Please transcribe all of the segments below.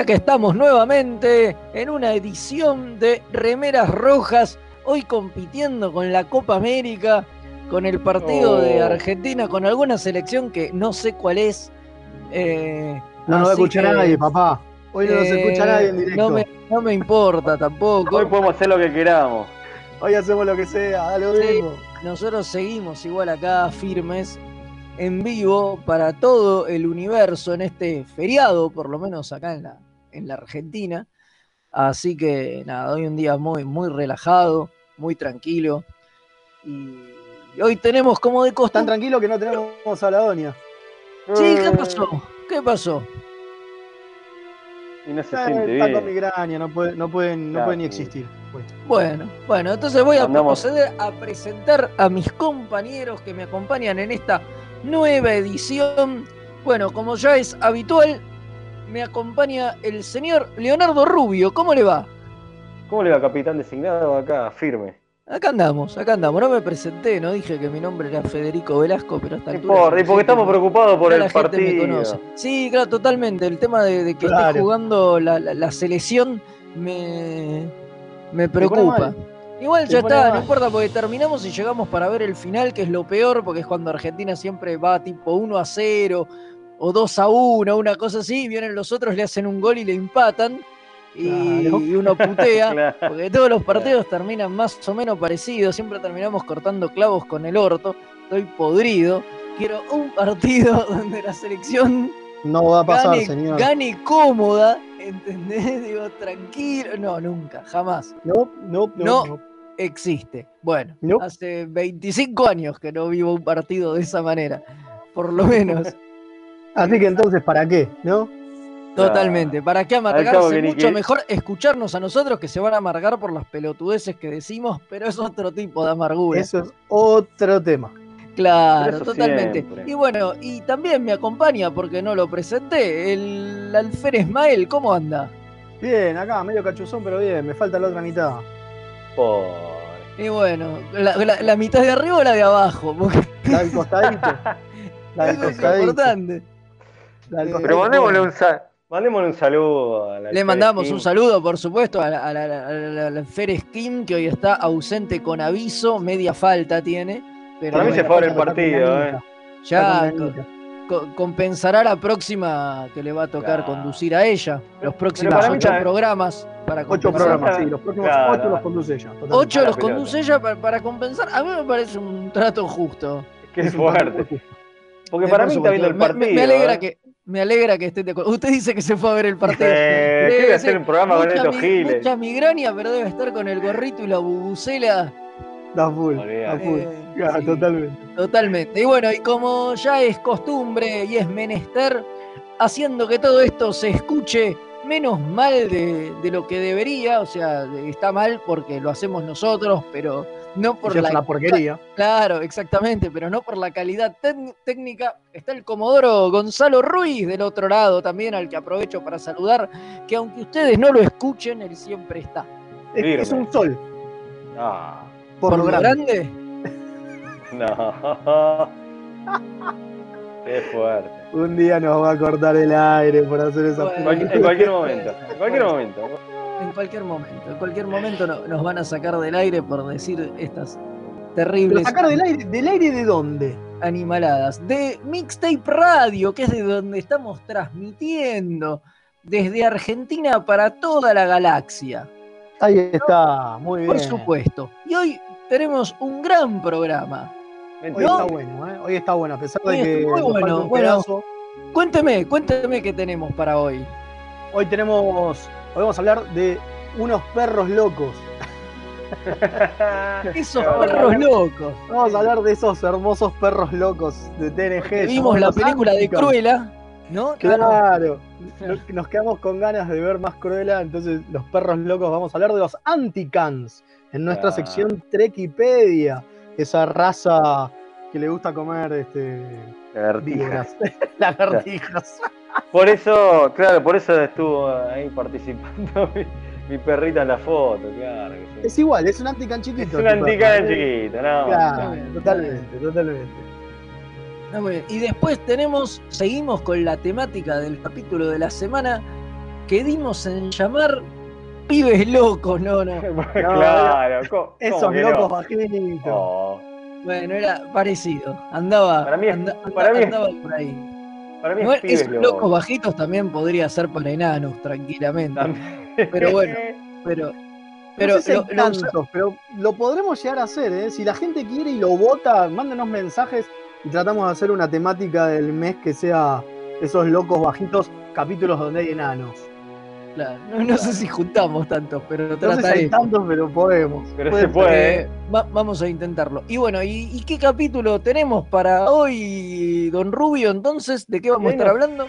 Ya que estamos nuevamente en una edición de Remeras Rojas, hoy compitiendo con la Copa América, con el partido de Oh. Argentina, con alguna selección que no sé cuál es. eh, No nos va a escuchar que, nadie, papá. Hoy no nos eh, escucha nadie en directo. No me, no me importa tampoco. Hoy podemos hacer lo que queramos. Hoy hacemos lo que sea, dale Sí. mismo. Nosotros seguimos igual acá firmes en vivo para todo el universo en este feriado, por lo menos acá en la, en la Argentina. Así que nada, hoy un día muy, muy relajado, muy tranquilo. Y hoy tenemos como de Tan costumbre. tranquilo que no tenemos a la doña. Sí, ¿qué pasó? ¿Qué pasó? Y no se siente con bien. migraña, no, puede- no pueden, no Claro, pueden ni existir. pues. Bueno, bueno, entonces voy a Andamos- proceder a presentar a mis compañeros que me acompañan en esta nueva edición. Bueno, como ya es habitual, me acompaña el señor Leonardo Rubio. ¿Cómo le va? ¿Cómo le va, capitán designado acá? Firme. Acá andamos, acá andamos. No me presenté, no dije que mi nombre era Federico Velasco, pero hasta importa, y porque estamos preocupados por el la gente me partido. conoce. Sí, claro, totalmente. El tema de, de que esté Claro. jugando la, la- la selección me, me preocupa. Igual ya está, no importa porque terminamos y llegamos para ver el final, que es lo peor, porque es cuando Argentina siempre va tipo 1 a 0 o 2 a 1, una cosa así, y vienen los otros, le hacen un gol y le empatan y, Claro. y uno putea. Claro. Porque todos los partidos terminan más o menos parecidos, siempre terminamos cortando clavos con el orto. Estoy podrido. Quiero un partido donde la selección No va a pasar, gane, señor. gane cómoda, ¿entendés? Digo, tranquilo. No, nunca, jamás. No, no, no. Existe. Bueno, No. hace 25 años que no vivo un partido de esa manera. Por lo menos. Así que entonces, ¿para qué? ¿No? Totalmente. ¿Para qué amargarse? Mucho que- mejor escucharnos a nosotros que se van a amargar por las pelotudeces que decimos, pero es otro tipo de amargura. Eso es otro tema. Claro, totalmente. siempre. Y bueno, y también me acompaña, porque no lo presenté, el Alfer Ismael, ¿cómo anda? Bien, acá, medio cachuzón, pero bien. Me falta la otra mitad. Pobre. Y bueno, la, la- la mitad de arriba o la de abajo, porque La del costadito. La del eso es costadito. importante. Eh, Pero mandémosle un, sa- mandémosle un saludo a la Le mandamos un saludo, por supuesto, a la, a la- a a que hoy está ausente con aviso, media falta tiene. Pero Para mí se fue el partido, eh. ya compensará la próxima que le va a tocar Claro. conducir a ella. Los próximos ocho programas para Ocho compensar. programas, sí. Los próximos Claro. ocho los conduce ella. totalmente. Ocho los pelota. conduce ella para, para compensar. A mí me parece un trato justo. Qué Es fuerte. Porque para mí está viendo el partido. Me, me alegra ¿eh? que me alegra que esté de acuerdo. Usted dice que se fue a ver el partido. Eh, Debe hacer un programa con estos giles. Mucha migraña, pero debe estar con el gorrito y la bubucela. Da full. Da full. Eh, Ya, sí. Totalmente. Totalmente. Y bueno, y como ya es costumbre y es menester, haciendo que todo esto se escuche menos mal de, de lo que debería, o sea, está mal porque lo hacemos nosotros, pero no por la una porquería. Claro, exactamente, pero no por la calidad técnica. Está el Comodoro Gonzalo Ruiz del otro lado también, al que aprovecho para saludar, que aunque ustedes no lo escuchen, él siempre está. Es, un sol. Ah, Por, lo grande. no. Qué fuerte. Un día nos va a cortar el aire por hacer esa Bueno. Cualquier- en cualquier momento. En cualquier momento. En cualquier momento, en cualquier momento no- nos van a sacar del aire por decir estas terribles sacar del aire, ¿del aire de dónde? animaladas. De Mixtape Radio, que es de donde estamos transmitiendo desde Argentina para toda la galaxia. Ahí está, muy bien. Por supuesto. Y hoy tenemos un gran programa. Hoy está bueno, ¿eh? Hoy está bueno, a pesar Hoy de que muy bueno, bueno. Cuénteme, cuénteme qué tenemos para hoy. Hoy tenemos, hoy vamos a hablar de unos perros locos. Esos perros locos. Vamos a hablar de esos hermosos perros locos de TNG. Vimos la película de. Cruella, ¿no? Claro. Nos- Nos quedamos con ganas de ver más Cruella, entonces los perros locos vamos a hablar de los Anticans en nuestra Claro. sección Trekipedia, esa raza que le gusta comer este Lagartija. víboras, lagartijas. Por eso, claro, por eso estuvo ahí participando mi, mi perrita en la foto, claro. que sí. Es igual, es un Antican Es chiquito. una tu antica perro, ¿eh? chiquita, no. Claro, totalmente, totalmente. Muy bien. Y después tenemos, seguimos con la temática del capítulo de la semana, que dimos en llamar pibes locos, no, no. claro, ¿cómo- Esos cómo locos no? bajitos. Oh, Bueno, era parecido. Andaba, Para mí es- anda- para mí es- andaba por ahí. Para mí Igual es esos locos bajitos también podría ser para enanos, tranquilamente. También. Pero bueno. Pero, pero no sé si lo- pero lo podremos llegar a hacer, ¿eh? Si la gente quiere y lo vota, mándenos mensajes y tratamos de hacer una temática del mes que sea esos locos bajitos, capítulos donde hay enanos. Claro, no, no sé si juntamos tantos, pero No trataré. tantos, pero podemos. Pero se puede. Eh, va- vamos a intentarlo. Y bueno, ¿y, y qué capítulo tenemos para hoy, don Rubio? Entonces, ¿de qué vamos a estar hablando?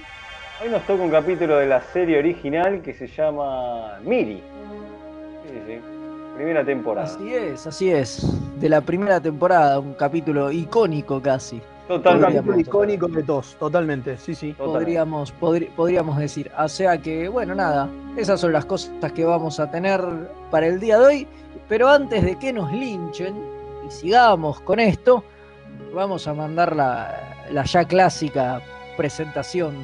Hoy nos toca un capítulo de la serie original que se llama Miri. Sí, sí. Primera temporada. Así es, así es. De la primera temporada, un capítulo icónico casi. Totalmente. icónico de todos, totalmente, sí, sí. Totalmente. Podríamos, podri- podríamos decir. O sea que, bueno, nada, esas son las cosas que vamos a tener para el día de hoy. Pero antes de que nos linchen y sigamos con esto, vamos a mandar la, la ya clásica presentación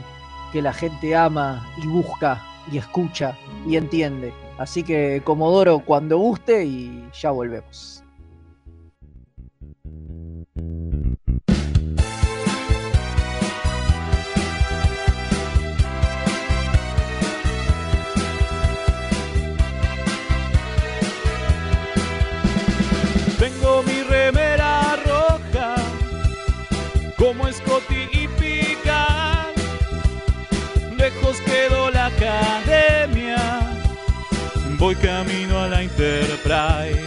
que la gente ama y busca y escucha y entiende. Así que, Comodoro, cuando guste y ya volvemos. Como Scotty y Picard. Lejos quedó la academia, voy camino a la Enterprise.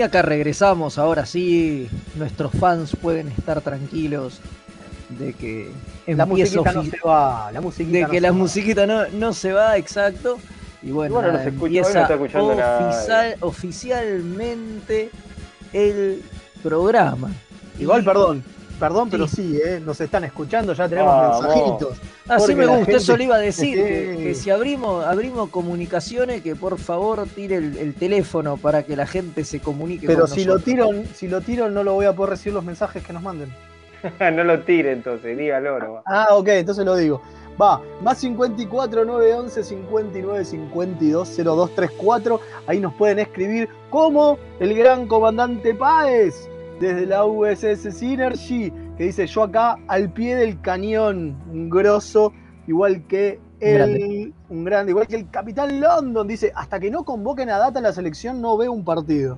Y acá regresamos, ahora sí, nuestros fans pueden estar tranquilos de que La musiquita no se va, la musiquita de no que la va. musiquita no, no se va exacto. Y bueno, nada, no empieza oficial- oficialmente el programa. Igual, Y- perdón, perdón, pero Sí. ¿eh? nos están escuchando, ya tenemos Vamos. mensajitos. Así me gusta, gente- eso le iba a decir, Sí. que, que si abrimos, abrimos comunicaciones, que por favor tire el, el teléfono para que la gente se comunique Pero con si lo nosotros. tiro, si lo tiro no lo voy a poder recibir los mensajes que nos manden. no lo tire entonces, dígalo. Ah, ok, entonces lo digo. Va, más 54 911 59 52 0234. Ahí nos pueden escribir como el gran comandante Páez desde la USS Synergy, que dice yo acá al pie del cañón, un grosso, igual que el, Grande. un grande, igual que el Capitán London, dice, hasta que no convoquen a data la selección no veo un partido.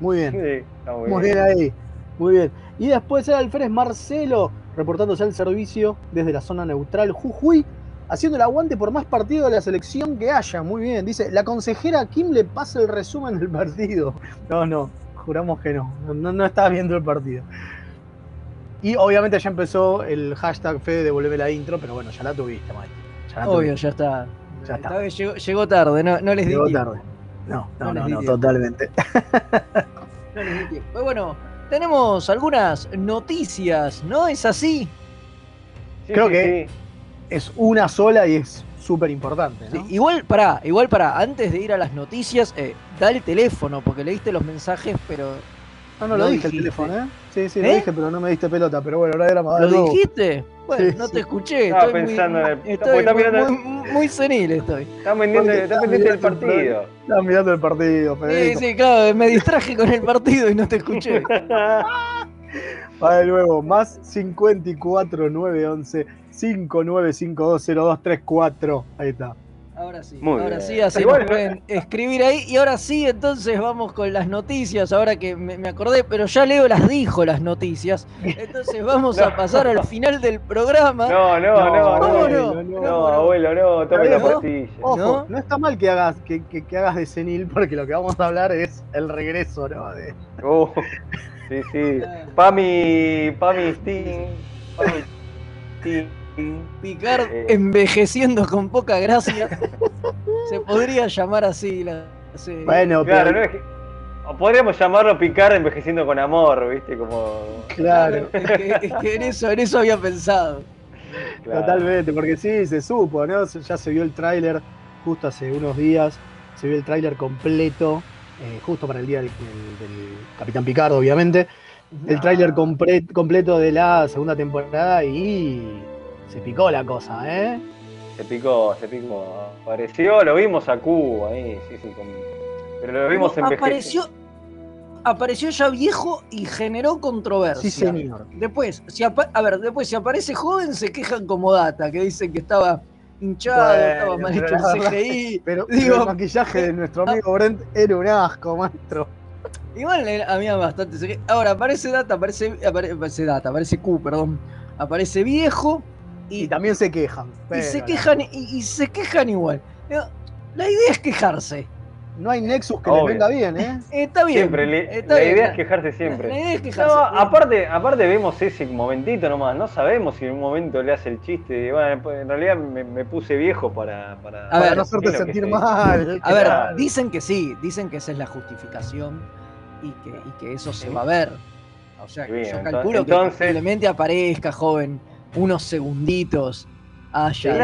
Muy bien. Sí, está muy Muy bien. bien ahí, muy bien. Y después era Alférez Marcelo, reportándose al servicio desde la zona neutral Jujuy, haciendo el aguante por más partido de la selección que haya. Muy bien, dice, la consejera Kim le pasa el resumen del partido. No, no, juramos que no, no, no estaba viendo el partido. Y obviamente ya empezó el hashtag Fede devolveme la intro, pero bueno, ya la tuviste, Mike. Ya la Obvio, tuviste. ya está. Ya está. Llegó, llegó tarde, no, no les di Llegó tarde. No, No no, no, totalmente. No les di tiempo. Pero bueno, tenemos algunas noticias, ¿no? ¿Es así? Sí, Creo sí, que- sí. Es una sola y es súper importante, ¿no? Sí, igual para, igual para, antes de ir a las noticias, eh, da el teléfono, porque leíste los mensajes, pero No, no lo, Lo dije el teléfono, ¿eh? Sí, sí, lo ¿Eh? dije, pero no me diste pelota. Pero bueno, ahora era más ¿Lo dijiste? Bueno, Sí, no sí. te escuché. Estaba estoy pensando muy, en el- estoy está muy, mirando- muy- muy senil estoy. Está pendiente, está pendiente del partido. Estaba mirando el partido, Sí, Federico. sí, claro, me distraje con el partido y no te escuché. Va de nuevo, más 54 911 59520234. Ahí está. Ahora sí, Muy ahora bien. sí, así nos no- pueden escribir ahí. Y ahora sí, entonces vamos con las noticias, ahora que me, me acordé, pero ya Leo las dijo las noticias. Entonces vamos a No. pasar al final del programa. No, no, no, no. ¿Cómo No, no? no, abuelo, no, tome la pastilla. Ojo, ¿No? ¿No? está mal que hagas, que, que- que hagas de senil, porque lo que vamos a hablar es el regreso, ¿no? De- Oh, sí, sí. Pami, Pami Sting, Pami Sting. Picard Eh. envejeciendo con poca gracia. Se podría llamar así la serie. Bueno, Claro, pero- no es que. o podríamos llamarlo picar envejeciendo con amor, ¿viste? Como. claro. Es que, es que en, eso, en eso había pensado. claro. Totalmente, porque sí, se supo, ¿no? Ya se vio el tráiler justo hace unos días, se vio el tráiler completo, eh, justo para el día del, del- del Capitán Picardo, obviamente. El Ah. tráiler completo de la segunda temporada y se picó la cosa, ¿eh? Se picó, se picó. Apareció, lo vimos a Q ahí, sí, sí. con- Pero lo vimos envejeciendo. apareció, apareció ya viejo y generó controversia. Sí, señor. Después, si a ver, después si aparece joven se quejan como data, que dicen que estaba hinchado, Bueno, estaba mal pero hecho el CGI. Pero, Digo- pero el maquillaje de nuestro amigo Brent era un asco, maestro. Igual era- había bastante CGI. Ahora aparece data, aparece, apare- aparece data, aparece Q, perdón. Aparece viejo y, Y también se quejan. y se quejan y, y se quejan igual. La idea es quejarse. No hay Nexus que Obvio. les venga bien, ¿eh? Está bien. Siempre, le- está la bien, idea es quejarse siempre. la idea es quejarse. No, aparte, aparte vemos ese momentito nomás, no sabemos si en un momento le hace el chiste de, bueno, pues, en realidad me, me puse viejo para... Para, A Para ver, no hacerte sentir se- mal. A ver, dicen que sí, dicen que esa es la justificación y que, y que eso se va a ver. O sea, que Bien, yo calculo entonces- que posiblemente aparezca joven, unos segunditos haya,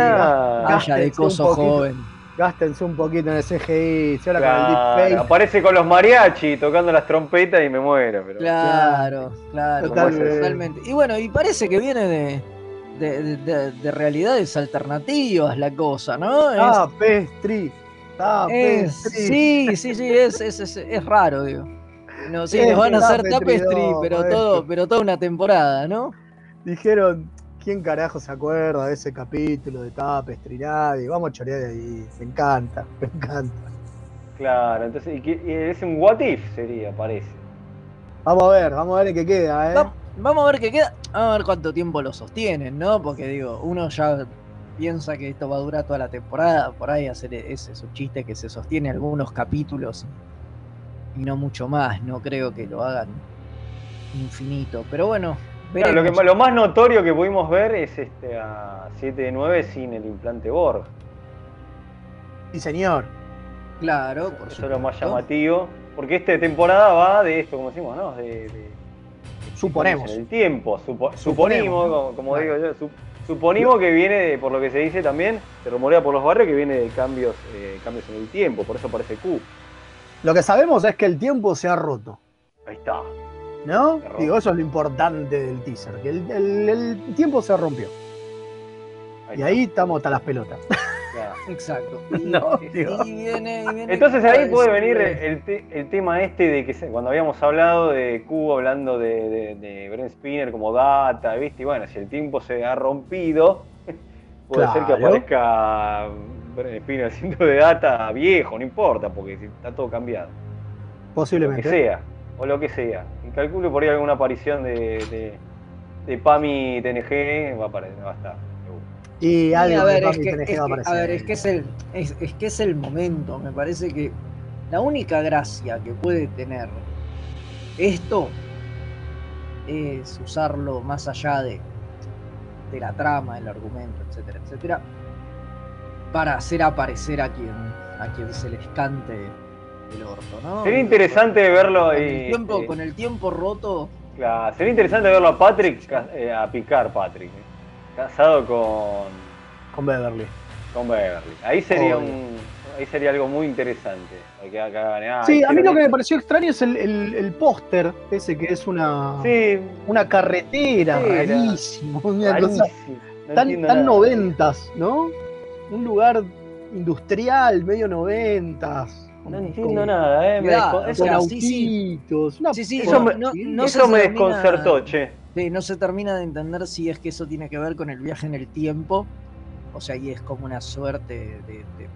de, haya de coso poquito. joven. Gástense un poquito en el CGI, se habla Claro, con el deepfake. aparece con los mariachi tocando las trompetas y me muero. Pero... Claro, claro, Totalmente. totalmente. Y bueno, y parece que viene de, de, de- de- de realidades alternativas la cosa, ¿no? Ah, Pestri. Es- Pestri. sí, sí, sí, es, es, es, es raro, digo. No, sí, nos van a hacer Tapestry pero todo, pero toda una temporada, ¿no? Dijeron, ¿quién carajo se acuerda de ese capítulo de Tapestri? Nadie. Vamos a chorear de ahí. Me encanta, me encanta. Claro, entonces y es un what if sería, parece. Vamos a ver, vamos a ver en qué queda, ¿eh? Va- vamos a ver qué queda, vamos a ver cuánto tiempo lo sostienen, ¿no? Porque digo, uno ya piensa que esto va a durar toda la temporada, por ahí hacer ese es un chiste que se sostiene algunos capítulos y no mucho más, no creo que lo hagan infinito, pero bueno, Claro, lo, veremos. que, lo más notorio que pudimos ver es este a 7 de 9 sin el implante Borg. Sí, señor. Claro, por Eso es lo más llamativo. Porque esta temporada va de esto, como decimos, ¿no? De, de- Suponemos. El tiempo, supo- Suponemos, suponimos, ¿no? como, como Claro. digo yo, su- suponimos que viene, de- por lo que se dice también, se rumorea por los barrios que viene de cambios, eh, cambios en el tiempo, por eso aparece Q. Lo que sabemos es que el tiempo se ha roto. Ahí está. ¿No? Digo, eso es lo importante del teaser, que el, el- el tiempo se rompió. Y ahí estamos hasta las pelotas. Claro. Exacto. Y, No, y digo. viene, y viene Entonces ahí puede venir el, te- el tema este de que cuando habíamos hablado de Q, hablando de, de, de Brent Spinner como data, ¿viste? Y bueno, si el tiempo se ha rompido, puede ser que aparezca Brent Spinner haciendo de data viejo, no importa, porque está todo cambiado. Lo que Posiblemente. sea, o lo que sea. Y calculo por ahí alguna aparición de, de, de Pami TNG va a, aparecer, va a estar. Y algo a ver, de que, TNG es va a que- a aparecer. ver, es que es el, es, es que es el momento. Me parece que la única gracia que puede tener esto es usarlo más allá de, de la trama, del argumento, etcétera, etcétera, para hacer aparecer a quien, a quien se les cante el orto, ¿no? Sería interesante verlo con y. el tiempo, eh, con el tiempo roto. Claro, sería interesante verlo a Patrick, eh, a picar Patrick. eh, Casado con, Con Beverly. Con Beverly. Ahí sería Obvio. un. Ahí sería algo muy interesante. Que ah, Sí, a mí lo que me pareció extraño es el, el- el póster, ese que es una. Sí, una carretera, Sí, rarísimo, una cosa rarísimo. No tan, tan noventas, ¿no? Un lugar industrial, medio noventas. No entiendo con- nada, eh. me Mirá, Con eso sea, sí, autitos. una Sí, sí, Eso cosa me- no, así. no se eso me termina- desconcertó, che. Sí, no se termina de entender si es que eso tiene que ver con el viaje en el tiempo, o sea, y es como una suerte de, de-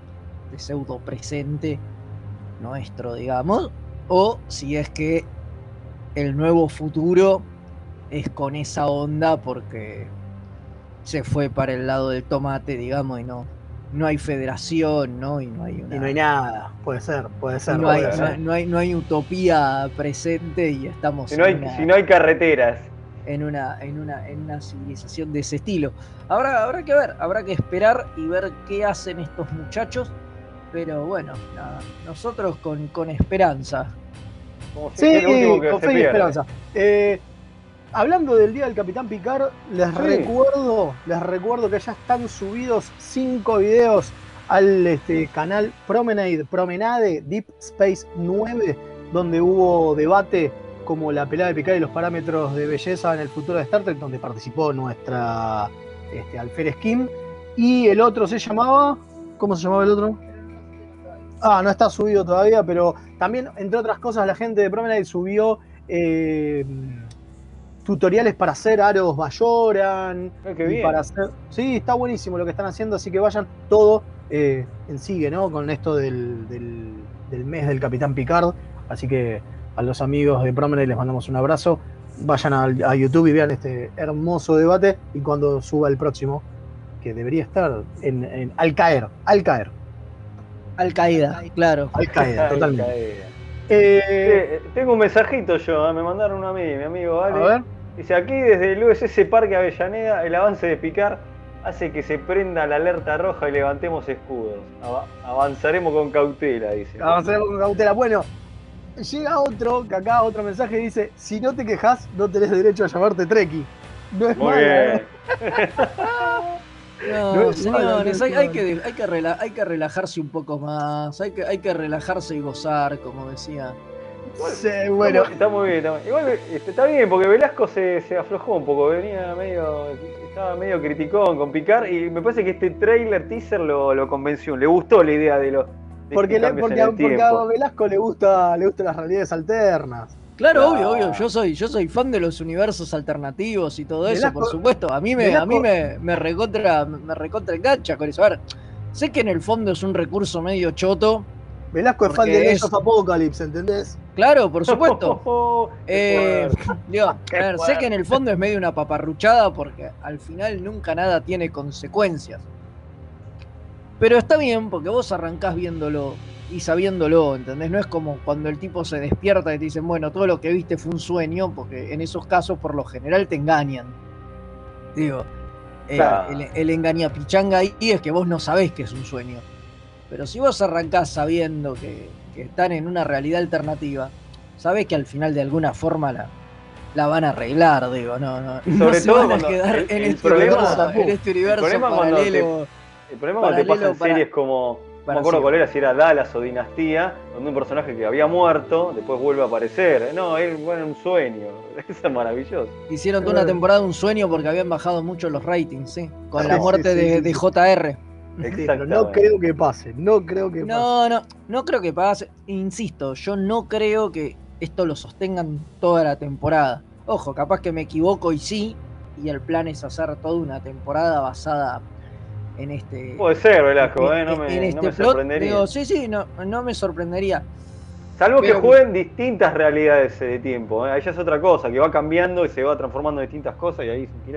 de pseudo presente nuestro, digamos, o si es que el nuevo futuro es con esa onda porque se fue para el lado del tomate, digamos, y no, no hay federación, ¿no? Y no hay una, Y no hay nada. Puede ser, puede ser. no hay, puede no, ser. no hay, no hay utopía presente y estamos Si no hay, en una- si no hay carreteras. en una, en una, en una civilización de ese estilo. Habrá, habrá que ver, habrá que esperar y ver qué hacen estos muchachos. Pero bueno, nada, nosotros con, con esperanza. Como si Sí, último que con se fe y esperanza. Eh, hablando del Día del Capitán Picard, les Sí. recuerdo, les recuerdo que ya están subidos cinco videos al este, canal Promenade, Promenade Deep Space 9, donde hubo debate como la pelea de Picard y los parámetros de belleza en el futuro de Star Trek, donde participó nuestra este, Alférez Kim. Y el otro se llamaba. ¿Cómo se llamaba el otro? Ah, no está subido todavía, pero también, entre otras cosas, la gente de Promenade subió eh, tutoriales para hacer aros Bayoran. Ah, qué bien. Para hacer... Sí, está buenísimo lo que están haciendo, así que vayan todo eh, en sigue, ¿no? Con esto del, del- del mes del Capitán Picard. Así que a los amigos de Promenade les mandamos un abrazo. Vayan al- a, YouTube y vean este hermoso debate. Y cuando suba el próximo, que debería estar en, en- al caer, al caer, Al Qaeda, claro. al caer, Ay, totalmente. caída. Eh, Eh, tengo un mensajito yo, eh, me mandaron uno a mí, mi amigo a Ale. ver. Dice, aquí desde el USS Parque Avellaneda, el avance de Picar hace que se prenda la alerta roja y levantemos escudos. Ava- avanzaremos con cautela, dice. Avanzaremos con cautela. Bueno, llega otro, que acá otro mensaje dice, si no te quejas, no tenés derecho a llamarte Treki. No es Muy malo, bien. No, señores, hay, que, hay, que rela- hay que relajarse un poco más, hay que, hay que relajarse y gozar, como decía. Sí, bueno, Está muy bien, está muy bien. Igual este, está bien, porque Velasco se, se aflojó un poco, venía medio, estaba medio criticón con Picar y me parece que este trailer teaser lo, lo convenció, le gustó la idea de los de porque, le- porque, porque a. Velasco le gusta, le gustan las realidades alternas. Claro, obvio, obvio. Yo soy, yo soy fan de los universos alternativos y todo eso, por supuesto. A mí me, a mí me, me recontra, me recontra engancha con eso. A ver, sé que en el fondo es un recurso medio choto. Velasco es fan de Age of Apocalypse, ¿entendés? Claro, por supuesto. Eh, digo, ver, sé que en el fondo es medio una paparruchada porque al final nunca nada tiene consecuencias. Pero está bien porque vos arrancás viéndolo y sabiéndolo, ¿entendés? No es como cuando el tipo se despierta y te dicen, bueno, todo lo que viste fue un sueño, porque en esos casos por lo general te engañan. Digo, eh, el, el engañapichanga ahí es que vos no sabés que es un sueño. Pero si vos arrancás sabiendo que, que están en una realidad alternativa, sabés que al final de alguna forma la, la van a arreglar, digo, no, no, no sobre se todo van a quedar el- en, el este problema- universo, en este universo problema cuando te- paralelo. El problema cuando te Paralelo pasan para- series como. No me acuerdo cuál era, si era Dallas o Dinastía, donde un personaje que había muerto después vuelve a aparecer. No, él bueno, un sueño. Eso es maravilloso. Hicieron toda una temporada un sueño porque habían bajado mucho los ratings, sí, con la muerte sí, de, sí, de sí. JR. Exactamente. no creo que pase, no creo que pase. No, no, no creo que pase. Insisto, yo no creo que esto lo sostengan toda la temporada. Ojo, capaz que me equivoco y sí, y el plan es hacer toda una temporada basada en este. Puede ser, Velasco, en- ¿eh? no en me, no este me plot. sorprendería. Digo, sí, sí, no, no me sorprendería. Salvo que jueguen distintas realidades de tiempo. ¿eh? Ahí ya es otra cosa, que va cambiando y se va transformando en distintas cosas y ahí se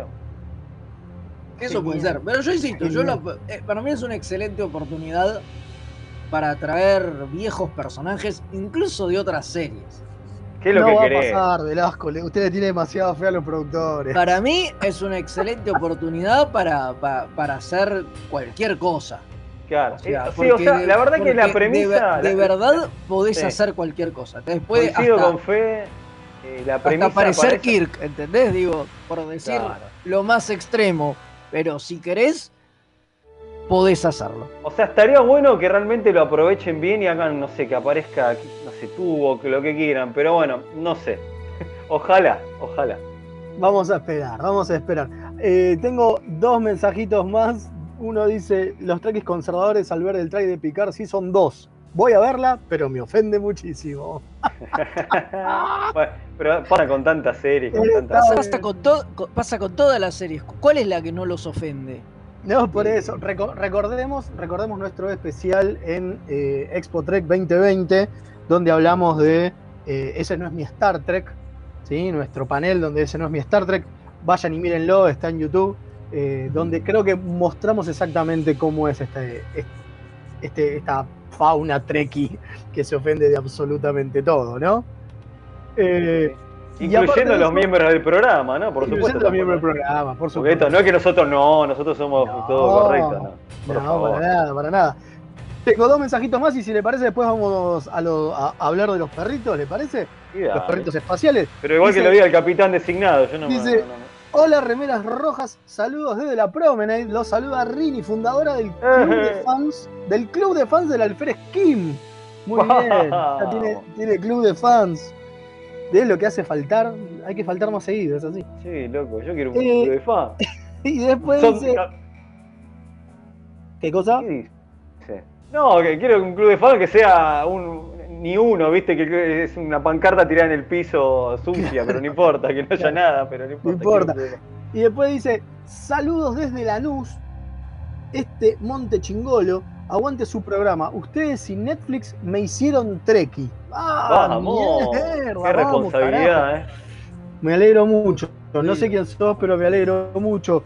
Eso puede ser. Pero yo insisto, yo lo- eh, para mí es una excelente oportunidad para atraer viejos personajes, incluso de otras series. ¿Qué es lo no que va querés? a pasar, Velasco. Usted le tiene demasiada fe a los productores. Para mí es una excelente oportunidad para, pa- para hacer cualquier cosa. Claro. O sea, Eh, sí, o sea, de- la verdad que la de premisa. De, verdad podés sí. hacer cualquier cosa. Te puede coincido hasta, con Fe. eh, la hasta premisa. parecer parece- Kirk, ¿entendés? Digo, por decir Claro. lo más extremo. Pero si querés, podés hacerlo. O sea, estaría bueno que realmente lo aprovechen bien y hagan, no sé, que aparezca, no sé, tubo, que lo que quieran, pero bueno, no sé. Ojalá, ojalá. Vamos a esperar, vamos a esperar. Eh, tengo dos mensajitos más. Uno dice, los traques conservadores al ver el track de Picard sí son dos. Voy a verla, pero me ofende muchísimo. Bueno, pero pasa con tantas series, con tantas... Pasa con, pasa con todas las series. ¿Cuál es la que no los ofende? No, por eso. Reco- recordemos, recordemos nuestro especial en eh, Expo Trek 2020, donde hablamos de eh, Ese no es mi Star Trek, ¿sí? nuestro panel donde Ese no es mi Star Trek. Vayan y mírenlo, está en YouTube, eh, donde creo que mostramos exactamente cómo es este, este, esta fauna treki que se ofende de absolutamente todo, ¿no? Eh, Incluyendo los eso- miembros del programa, ¿no? Por incluyendo supuesto. los miembros del programa, por supuesto. esto no es que nosotros no, nosotros somos No. todo correcto, ¿no? Por no, favor. para nada, para nada. Tengo dos mensajitos más y si le parece después vamos a, lo- a- a hablar de los perritos, ¿le parece? Los perritos espaciales. Pero igual Dice- que lo diga el capitán designado, yo no me- Dice- no, no, no. Hola, remeras rojas, saludos desde la Promenade. Los saluda Rini, fundadora del club de Ejé. fans, del club de fans del alférez Kim. Muy bien, tiene, tiene club de fans. De lo que hace faltar, hay que faltar más seguido, es así. Sí, loco, yo quiero un Eh, club de fan. Y después Son- dice, ¿qué cosa? ¿Qué dice? No, que quiero un club de fan que sea un ni uno, viste, que es una pancarta tirada en el piso sucia, pero no importa, que no haya nada, pero no importa. importa. club de Y después dice, saludos desde Lanús, este Monte Chingolo, aguante su programa. Ustedes y Netflix me hicieron treki. ¡Ah, Vamos, mierda, qué responsabilidad, eh. Me alegro mucho. No Sí. sé quién sos, pero me alegro mucho.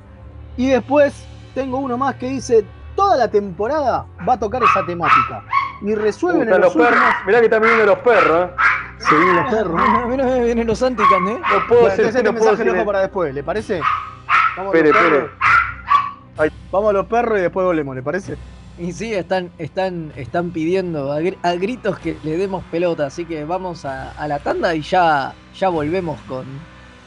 Y después tengo uno más que dice, toda la temporada va a tocar esa temática. Y Uh, resuelven en los los perros. Mirá que están viniendo los perros, eh. Se vienen los perros. Mira, mira, vienen los antican, ¿eh? No puedo Bueno, ser, entonces este no puedo mensaje ser. lo dejo para después, ¿le parece? Vamos a Espere, los espere. perros. Vamos a los perros y después volvemos, ¿le parece? Y sí, están, están, están pidiendo a, gr- a gritos que le demos pelota, así que vamos a, a la tanda y ya, ya volvemos con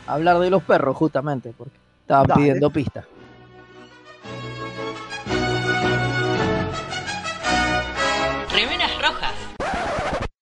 hablar de los perros, justamente, porque estaban Dale. pidiendo pistas.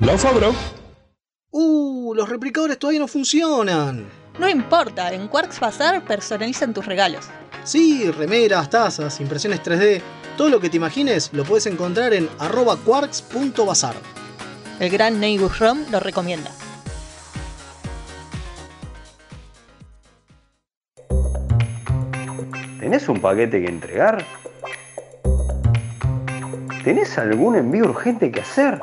Laufa, bro. Uh, los replicadores todavía no funcionan. No importa, en Quarks Bazar personalizan tus regalos. Sí, remeras, tazas, impresiones 3D, todo lo que te imagines lo puedes encontrar en arroba quarks.bazar. El gran Neighbor Rom lo recomienda. ¿Tenés un paquete que entregar? ¿Tenés algún envío urgente que hacer?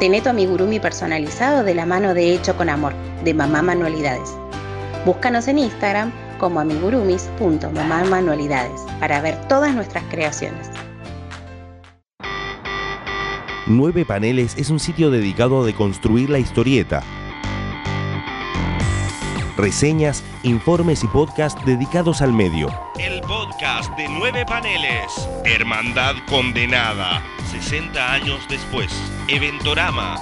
Tené tu amigurumi personalizado de la mano de Hecho con Amor, de Mamá Manualidades. Búscanos en Instagram como amigurumis.mamamanualidades para ver todas nuestras creaciones. Nueve Paneles es un sitio dedicado a deconstruir la historieta. Reseñas, informes y podcasts dedicados al medio. El podcast de nueve paneles. Hermandad condenada. 60 años después. Eventorama.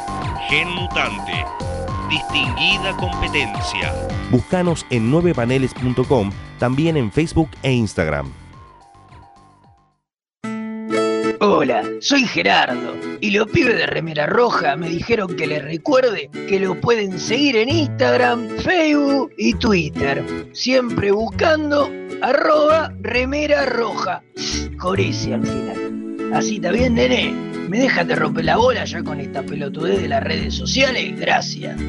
Gen mutante. Distinguida competencia. Búscanos en 9paneles.com, también en Facebook e Instagram. Hola, soy Gerardo y los pibes de Remera Roja me dijeron que les recuerde que lo pueden seguir en Instagram, Facebook y Twitter, siempre buscando arroba Remera Roja, con ese al final. Así está bien, nene. ¿Me dejan de romper la bola ya con esta pelotudez de las redes sociales? Gracias.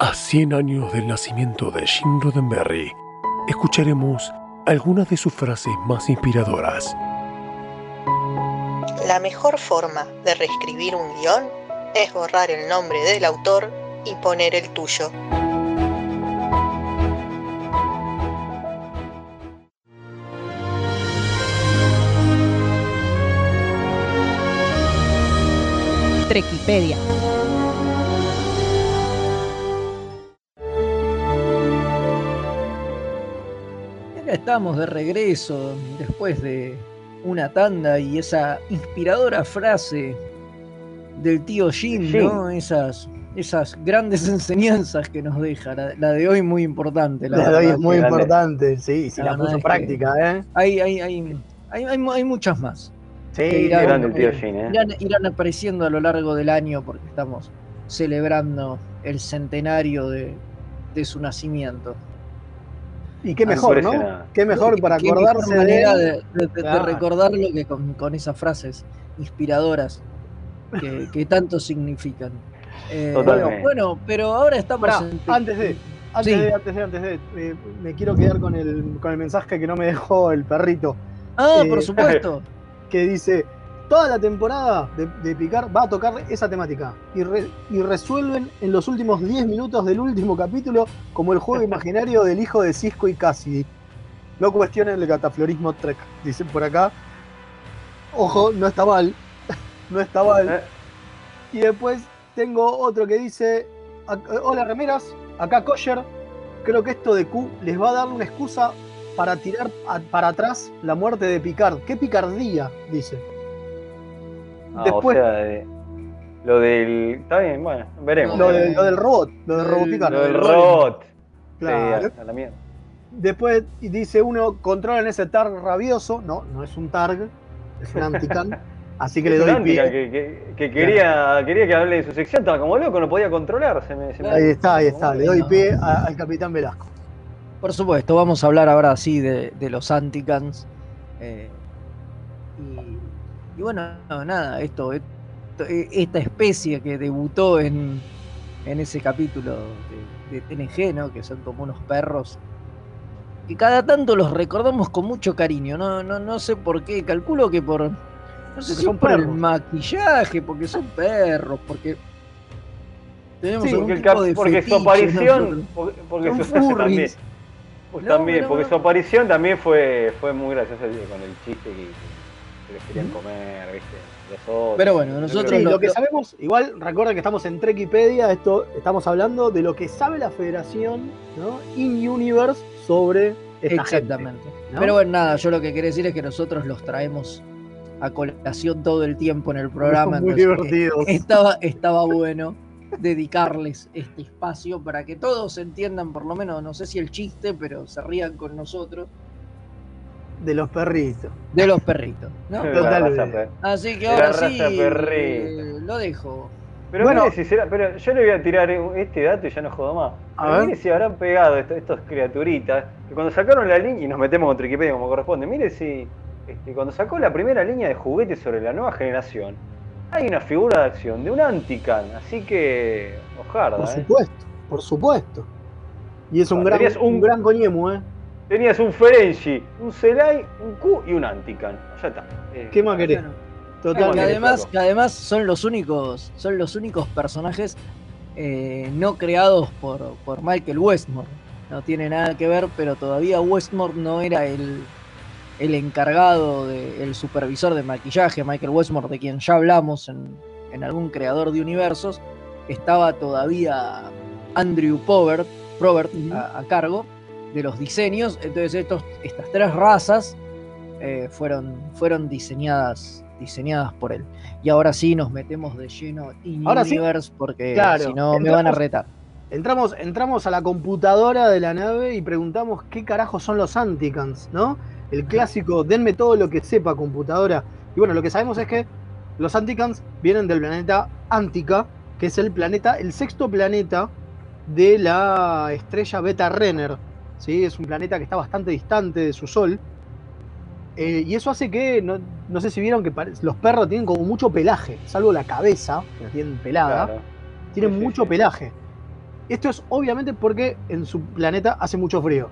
A 100 años del nacimiento de Jim Roddenberry, escucharemos algunas de sus frases más inspiradoras. La mejor forma de reescribir un guion es borrar el nombre del autor y poner el tuyo. Trequipedia. Acá estamos de regreso después de una tanda y esa inspiradora frase del tío Jim. Esas, esas grandes enseñanzas que nos deja. La, la de hoy muy importante. La, La de hoy es muy importante, sí, sí, La la puso práctica, ¿eh? Hay, hay, hay, hay, hay, hay muchas más. Sí, qué grande el tío Jim, ¿eh? irán, irán apareciendo a lo largo del año porque estamos celebrando el centenario de, de su nacimiento. Y qué Ah, mejor, ¿no? Qué mejor para Qué mejor acordarse de manera de, de- de- de recordarlo que con, con esas frases inspiradoras que, que tanto significan. Eh, Totalmente. Bueno, pero ahora estamos Pará, en- antes de, antes Sí. de, antes de, antes de, eh, me quiero quedar con el, con el mensaje que no me dejó el perrito. Ah, Eh, por supuesto. que dice, toda la temporada de, de Picar va a tocar esa temática y, re- y resuelven en los últimos 10 minutos del último capítulo como el juego imaginario del hijo de Cisco y Cassidy. No cuestionen el cataflorismo Trek, dicen por acá. Ojo, no está mal. no está mal. Y después tengo otro que dice, "Ac- hola remeras, acá Kosher, creo que esto de Q les va a dar una excusa para tirar a- para atrás la muerte de Picard. ¡Qué picardía! Dice. Ah, Después- o sea, de- lo del. Está bien, bueno, veremos. Lo, de- lo del robot, lo del robot Picard. Lo del robot. Claro. Sí, a la mierda. Después dice uno, controlan ese Targ rabioso. No, no es un Targ, es un Antican. Así que le doy pie. Que, que- que quería, quería que hable de su sección, estaba como loco, no podía controlar. Se me, se me- Ahí está, ahí está. Le doy pie a- al Capitán Velasco. Por supuesto, vamos a hablar ahora sí de, de los Anticans. eh, y, y bueno, no, nada, esto, esto- e- esta especie que debutó en, en ese capítulo de, de TNG, ¿no? Que son como unos perros. Que cada tanto los recordamos con mucho cariño. No, no, no sé por qué. Calculo que por. No sé Porque si son por el maquillaje, porque son perros, porque. Tenemos Sí, algún porque, tipo de porque su fetiche aparición. nosotros. Porque, porque su, también. Pues No, también, porque no. su aparición también fue, fue muy graciosa con el chiste que, que les querían comer, ¿viste? Los otros. Pero bueno, nosotros Sí, lo- lo que sabemos, igual recuerda que estamos en Trekipedia, esto estamos hablando de lo que sabe la Federación, ¿no? In Universe sobre esta Exactamente. Pero bueno, nada, yo lo que quería decir es que nosotros los traemos a colación todo el tiempo en el programa. Muy entonces, eh, divertidos. Estaba, estaba bueno dedicarles este espacio para que todos entiendan, por lo menos, no sé si el chiste, pero se rían con nosotros, de los perritos. de los perritos. ¿no? Totalmente. Así que ahora sí, eh, lo dejo. Pero Bueno. mire si será, pero yo le voy a tirar este dato y ya no jodo más. A ver. mire si habrán pegado esto- estos criaturitas, que cuando sacaron la línea, y nos metemos con Triquipedia como corresponde, mire si este, cuando sacó la primera línea de juguetes sobre la nueva generación, hay una figura de acción de un Antican, así que ojarda, Por ¿eh? supuesto, por supuesto. Y es un Ah, gran, tenías un- un gran coñemu, ¿eh? Tenías un Ferengi, un Selai, un Q y un Antican. Ya está. Eh, ¿Qué más querés? Bueno, que Totalmente. además, que además son los únicos, son los únicos personajes eh, no creados por, por Michael Westmore. No tiene nada que ver, pero todavía Westmore no era el, el encargado, de- el supervisor de maquillaje. Michael Westmore, de quien ya hablamos en, en algún creador de universos, estaba todavía Andrew Probert, Probert a, a cargo de los diseños. Entonces estos, estas tres razas eh, fueron, fueron diseñadas, diseñadas por él. Y ahora sí nos metemos de lleno en sí, Universe porque claro, si no me van a retar. Entramos, entramos a la computadora de la nave y preguntamos qué carajos son los Anticans, ¿no? El clásico, denme todo lo que sepa computadora. Y bueno, lo que sabemos es que los Anticans vienen del planeta Antica, que es el planeta, el sexto planeta de la estrella Beta Renner. ¿sí? Es un planeta que está bastante distante de su Sol. Eh, y eso hace que, no, no sé si vieron que los perros tienen como mucho pelaje, salvo la cabeza, que la tienen pelada, Claro. tienen Sí, sí, mucho pelaje. Esto es obviamente porque en su planeta hace mucho frío,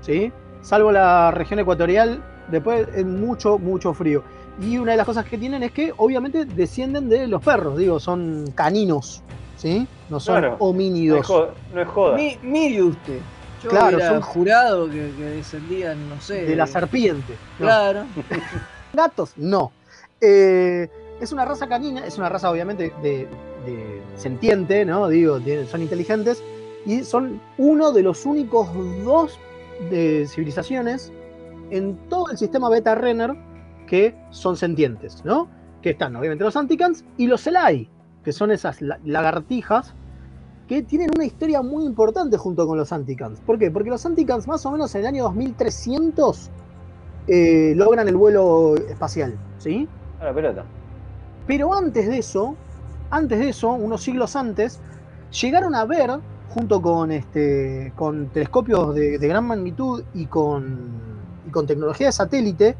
¿sí? Salvo la región ecuatorial, después es mucho, mucho frío. Y una de las cosas que tienen es que obviamente descienden de los perros, digo, son caninos, ¿sí? No son Claro. No es, homínidos. joda, no es joda. Mi- mire usted. Yo Claro, son- jurado que, que descendían, no sé. de la serpiente. ¿no? Claro. Gatos, no. Eh, es una raza canina, es una raza obviamente de, de sentiente, ¿no? Digo, son inteligentes y son uno de los únicos dos de civilizaciones en todo el sistema Beta Renner que son sentientes, ¿no? Que están obviamente los Anticans y los Selai, que son esas la- lagartijas que tienen una historia muy importante junto con los Anticans. ¿Por qué? Porque los Anticans más o menos en el año 2300 eh, logran el vuelo espacial, ¿sí? A la pelota. Pero antes de eso, antes de eso, unos siglos antes, llegaron a ver, junto con, este, con telescopios de, de gran magnitud y con, y con tecnología de satélite,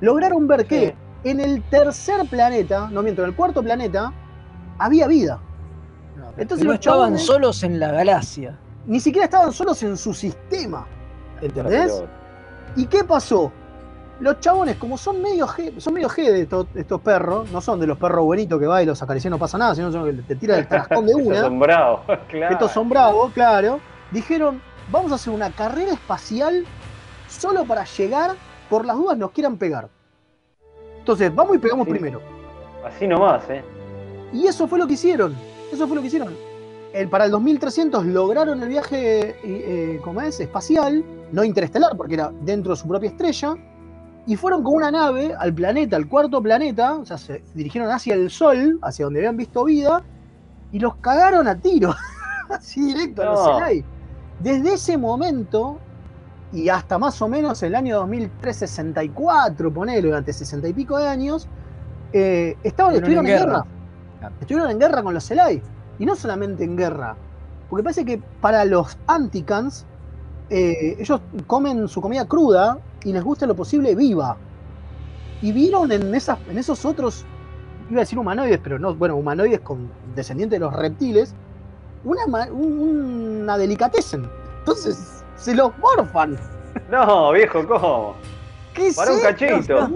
lograron ver que en el tercer planeta, no miento, en el cuarto planeta, había vida. Entonces no los estaban chabones solos en la galaxia. ni siquiera estaban solos en su sistema. ¿Entendés? ¿Y qué pasó? Los chabones, como son medio G, son medio G de estos, estos perros, no son de los perros buenitos que va y los acarician y no pasa nada, sino que te tiran el trascón de Estos una. son bravos, claro. Estos son bravos, claro. Dijeron, vamos a hacer una carrera espacial solo para llegar, por las dudas nos quieran pegar. Entonces, vamos y pegamos primero. Así nomás, ¿eh? Y eso fue lo que hicieron. Eso fue lo que hicieron. El- para el 2300 lograron el viaje, eh, eh, ¿cómo es? Espacial, no interestelar, porque era dentro de su propia estrella. Y fueron con una nave al planeta, al cuarto planeta, o sea, se dirigieron hacia el Sol, hacia donde habían visto vida, y los cagaron a tiro. Así directo a los No. Selai. Desde ese momento, y hasta más o menos el año 2364, ponele, durante 60 y pico de años, eh, estaban, Estuvieron en en guerra. guerra. Estuvieron en guerra con los Selai. Y no solamente en guerra. Porque parece que para los Anticans, eh, ellos comen su comida cruda y les gusta lo posible viva. Y vieron en, esas, en esos otros, iba a decir humanoides, pero no, bueno, humanoides con descendientes de los reptiles, una, una delicatessen. Entonces, se los morfan. No, viejo, ¿cómo? ¿Qué es Para un cachito.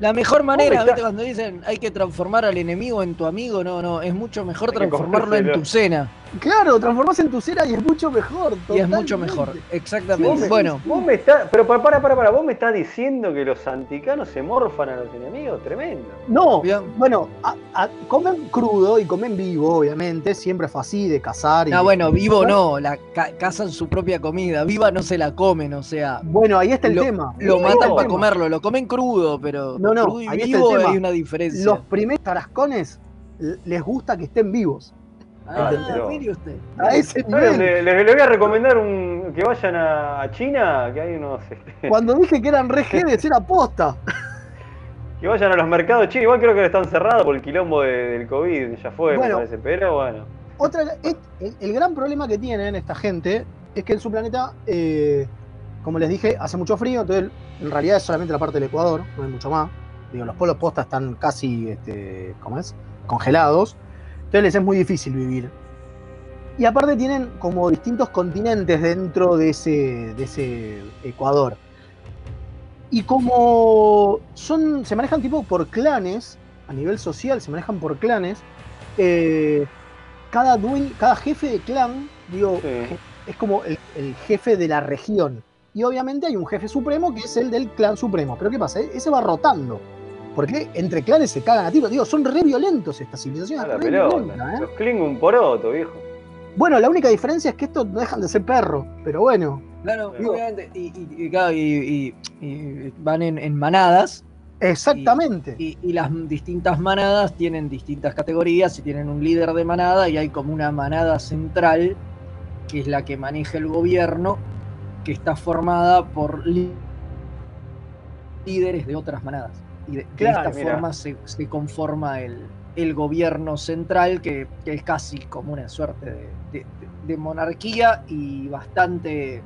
La mejor manera. Cuando dicen hay que transformar al enemigo en tu amigo, no, no, es mucho mejor transformarlo en tu cena. Claro, transformarse en tu cera y es mucho mejor. Y es mucho totalmente. mejor, Vos exactamente. me- Bueno, Vos me estás. Pero para, para, para, para, vos me estás diciendo que los anticanos se morfan a los enemigos, tremendo. No, Bien. bueno, a- a- comen crudo y comen vivo, obviamente. Siempre fue así, de cazar. No, bueno, vivo no, la ca- cazan su propia comida, viva no se la comen, o sea, Bueno, ahí está el lo, tema. lo matan está para tema. comerlo, lo comen crudo, pero No, no, crudo y ahí está el vivo tema. hay una diferencia. Los primeros tarascones les gusta que estén vivos. Ah, pero- mire usted. A ese nivel. Le- Les, les voy a recomendar un, que vayan a, a China, que hay unos. este, Cuando dije que eran re G, era posta. que vayan a los mercados chinos. Igual creo que están cerrados por el quilombo de- del COVID, ya fue, Bueno. me parece. Pero bueno. Otra, el, el gran problema que tienen esta gente es que en su planeta, eh, como les dije, hace mucho frío, entonces en realidad es solamente la parte del Ecuador, no hay mucho más. Digo, los polos posta están casi, este, ¿cómo es? Congelados. Entonces les es muy difícil vivir. Y aparte tienen como distintos continentes dentro de ese, de ese Ecuador. Y como son, se manejan tipo por clanes, a nivel social se manejan por clanes, eh, cada, dueño, cada jefe de clan, digo, Sí. es como el, el jefe de la región. Y obviamente hay un jefe supremo que es el del clan supremo. Pero ¿qué pasa? E- Ese va rotando. Porque entre clanes se cagan a tiro. Digo, son re violentos estas A civilizaciones. la re pelota. violentas, ¿eh? Los Klingon poroto, viejo. Bueno, la única diferencia es que estos no dejan de ser perros. Pero bueno, Claro, Digo- obviamente, y, y- y claro, y- y- y van en, en manadas. exactamente. Y, y las distintas manadas tienen distintas categorías y tienen un líder de manada y hay como una manada central que es la que maneja el gobierno que está formada por lí- líderes de otras manadas. Y de, esta mira. forma se, se conforma el, el gobierno central que, que es casi como una suerte de, de- de monarquía y bastante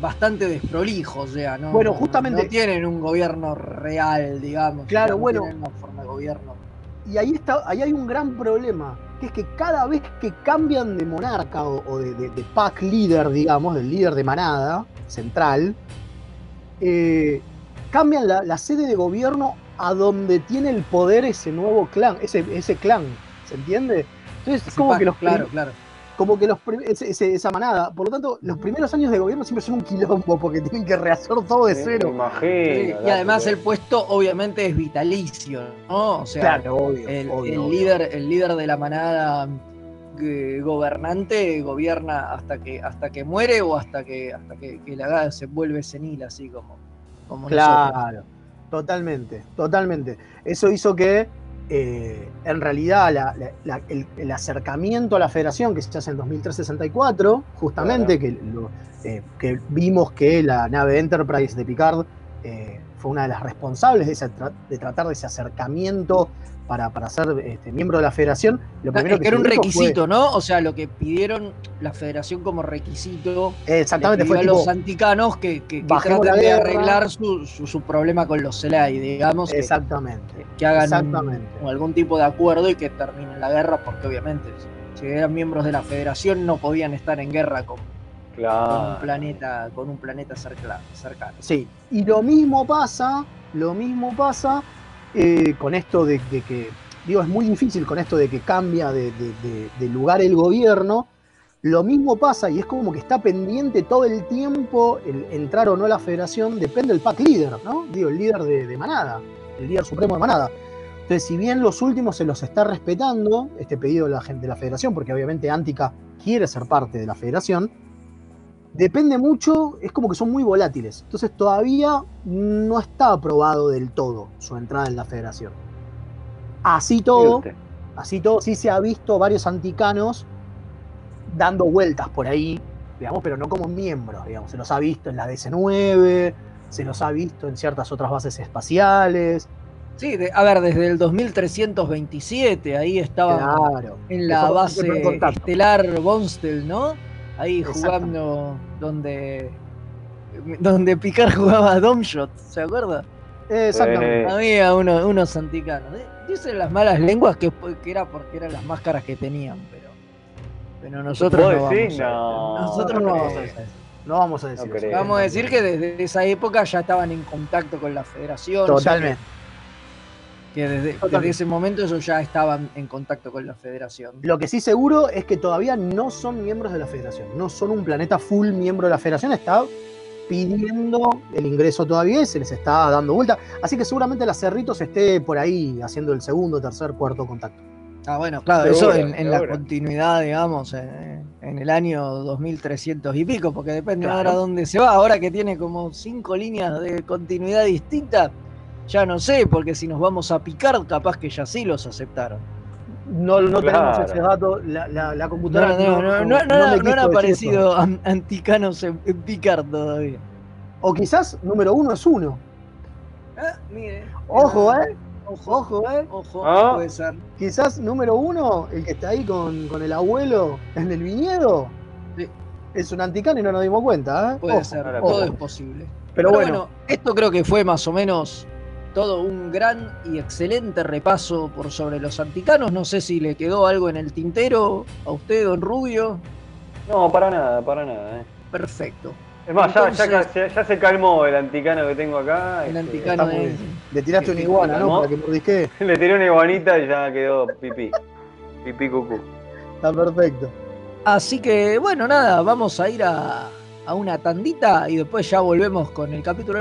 bastante desprolijo, o sea, ¿no? Bueno, no- justamente- No tienen un gobierno real, digamos. Claro, no bueno. tienen una forma de gobierno. Y ahí, está, ahí hay un gran problema, que es que cada vez que cambian de monarca o, o de, de- de pack líder, digamos, del líder de manada central, eh, cambian la, la sede de gobierno a donde tiene el poder ese nuevo clan, ese, ese clan, ¿se entiende? Entonces, es como pack, que los claro, claro. como que los ese- ese- esa manada, por lo tanto, los primeros años de gobierno siempre son un quilombo porque tienen que rehacer todo de Me cero. imagino. Sí, y además el puesto obviamente es vitalicio, ¿no? O sea, Claro, obvio, el, obvio, el obvio. líder, el líder de la manada eh, gobernante gobierna hasta que hasta que muere o hasta que hasta que, que la se vuelve senil, así como, como nosotros. Claro, totalmente, totalmente. Eso hizo que eh, en realidad la- la- la- el, el acercamiento a la federación que se hace en 2364, justamente, que, lo- eh, que vimos que la nave Enterprise de Picard eh, fue una de las responsables de, de tratar de ese acercamiento para, para ser este, miembro de la federación. Lo Ah, primero es que era un fue- requisito, ¿no? O sea, lo que pidieron la federación como requisito Exactamente, fue a los anticanos que, que, que traten de arreglar su, su- su problema con los Selai, digamos, Exactamente. que hagan un- Exactamente. un- algún tipo de acuerdo y que terminen la guerra, porque obviamente si eran miembros de la federación no podían estar en guerra con, con un planeta, con un planeta cerca- cercano. Sí, y lo mismo pasa, lo mismo pasa eh, con esto de, de que, digo, es muy difícil con esto de que cambia de, de- de- de lugar el gobierno. Lo mismo pasa y es como que está pendiente todo el tiempo el entrar o no a la federación, depende del pack líder, ¿no? Digo, el líder de, de manada, el líder supremo de manada. Entonces, si bien los últimos se los está respetando, este pedido de la gente de la federación, porque obviamente Antica quiere ser parte de la federación, depende mucho, es como que son muy volátiles. Entonces todavía no está aprobado del todo su entrada en la federación. Así todo, así todo, sí se ha visto varios anticanos dando vueltas por ahí, digamos, pero no como miembros, digamos. Se los ha visto en la DC9, se los ha visto en ciertas otras bases espaciales. Sí, de- a ver, desde el 2327, ahí estaban Claro. en la base estelar Bonstel, ¿no? Ahí Exacto. jugando donde donde Picard jugaba a Domshot, ¿se acuerda? Exactamente. Eh. Había uno- unos anticanos. Eh, Dicen las malas lenguas que, que era porque eran las máscaras que tenían, pero, pero nosotros ¿Vos no vamos a- No, nosotros no vamos a decir eso. No vamos a decir No eso. creo. Vamos a decir que desde esa época ya estaban en contacto con la federación. o sea, Totalmente. Que desde, ese momento ellos ya estaban en contacto con la federación. Lo que sí seguro es que todavía no son miembros de la federación. No son un planeta full miembro de la federación. Está pidiendo el ingreso todavía y se les está dando vuelta. Así que seguramente la Cerritos esté por ahí haciendo el segundo, tercer, cuarto contacto. Ah, bueno, claro, Seguro, eso en, en la continuidad, digamos, en, en el año 2300 y pico, porque depende Claro. ahora dónde se va. Ahora que tiene como cinco líneas de continuidad distintas, ya no sé, porque si nos vamos a picar, capaz que ya sí los aceptaron. No, no Claro. tenemos ese dato. La, la- la No, computadora no, no, no, no, me no han aparecido an- anticanos en, en Picard todavía. O quizás número uno es uno. Ah, mire. Ojo, ¿eh? Ojo, Ojo, ¿eh? ojo, Ah. puede ser. Quizás número uno, el que está ahí con, con el abuelo en el viñedo, Sí. es un anticano y no nos dimos cuenta, ¿eh? Puede Ojo. ser, todo es posible. Pero bueno, esto creo que fue más o menos todo un gran y excelente repaso por sobre los anticanos. No sé si le quedó algo en el tintero a usted, don Rubio. No, para nada, para nada. eh. Perfecto. Es más, ya, ya, Entonces- ya- ya se calmó el anticano que tengo acá. El este, anticano de... bien. le tiraste una iguana, ¿no? ¿no? Para que mordisque. Le tiré una iguanita y ya quedó pipí. Pipí cucú. Está perfecto. Así que bueno, nada, vamos a ir a, a una tandita y después ya volvemos con el capítulo.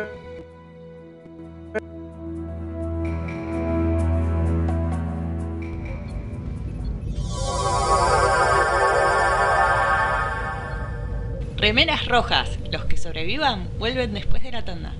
Remeras rojas. Los que sobrevivan vuelven después de la tanda.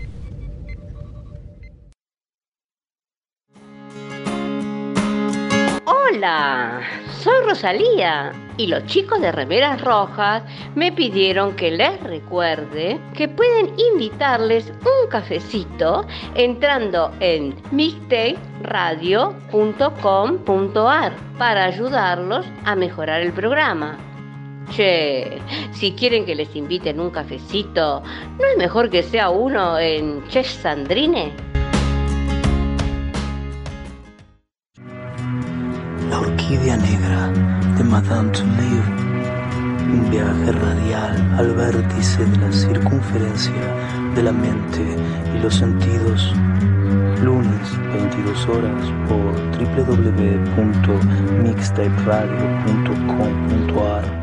Hola, soy Rosalía y los chicos de Remeras Rojas me pidieron que les recuerde que pueden invitarles un cafecito entrando en mixtaperadio.com.ar para ayudarlos a mejorar el programa. Che, si quieren que les inviten un cafecito, ¿no es mejor que sea uno en Chef Sandrine? La orquídea negra de Madame Touleau. Un viaje radial al vértice de la circunferencia de la mente y los sentidos. Lunes, 22 horas por www.mixtaperadio.com.ar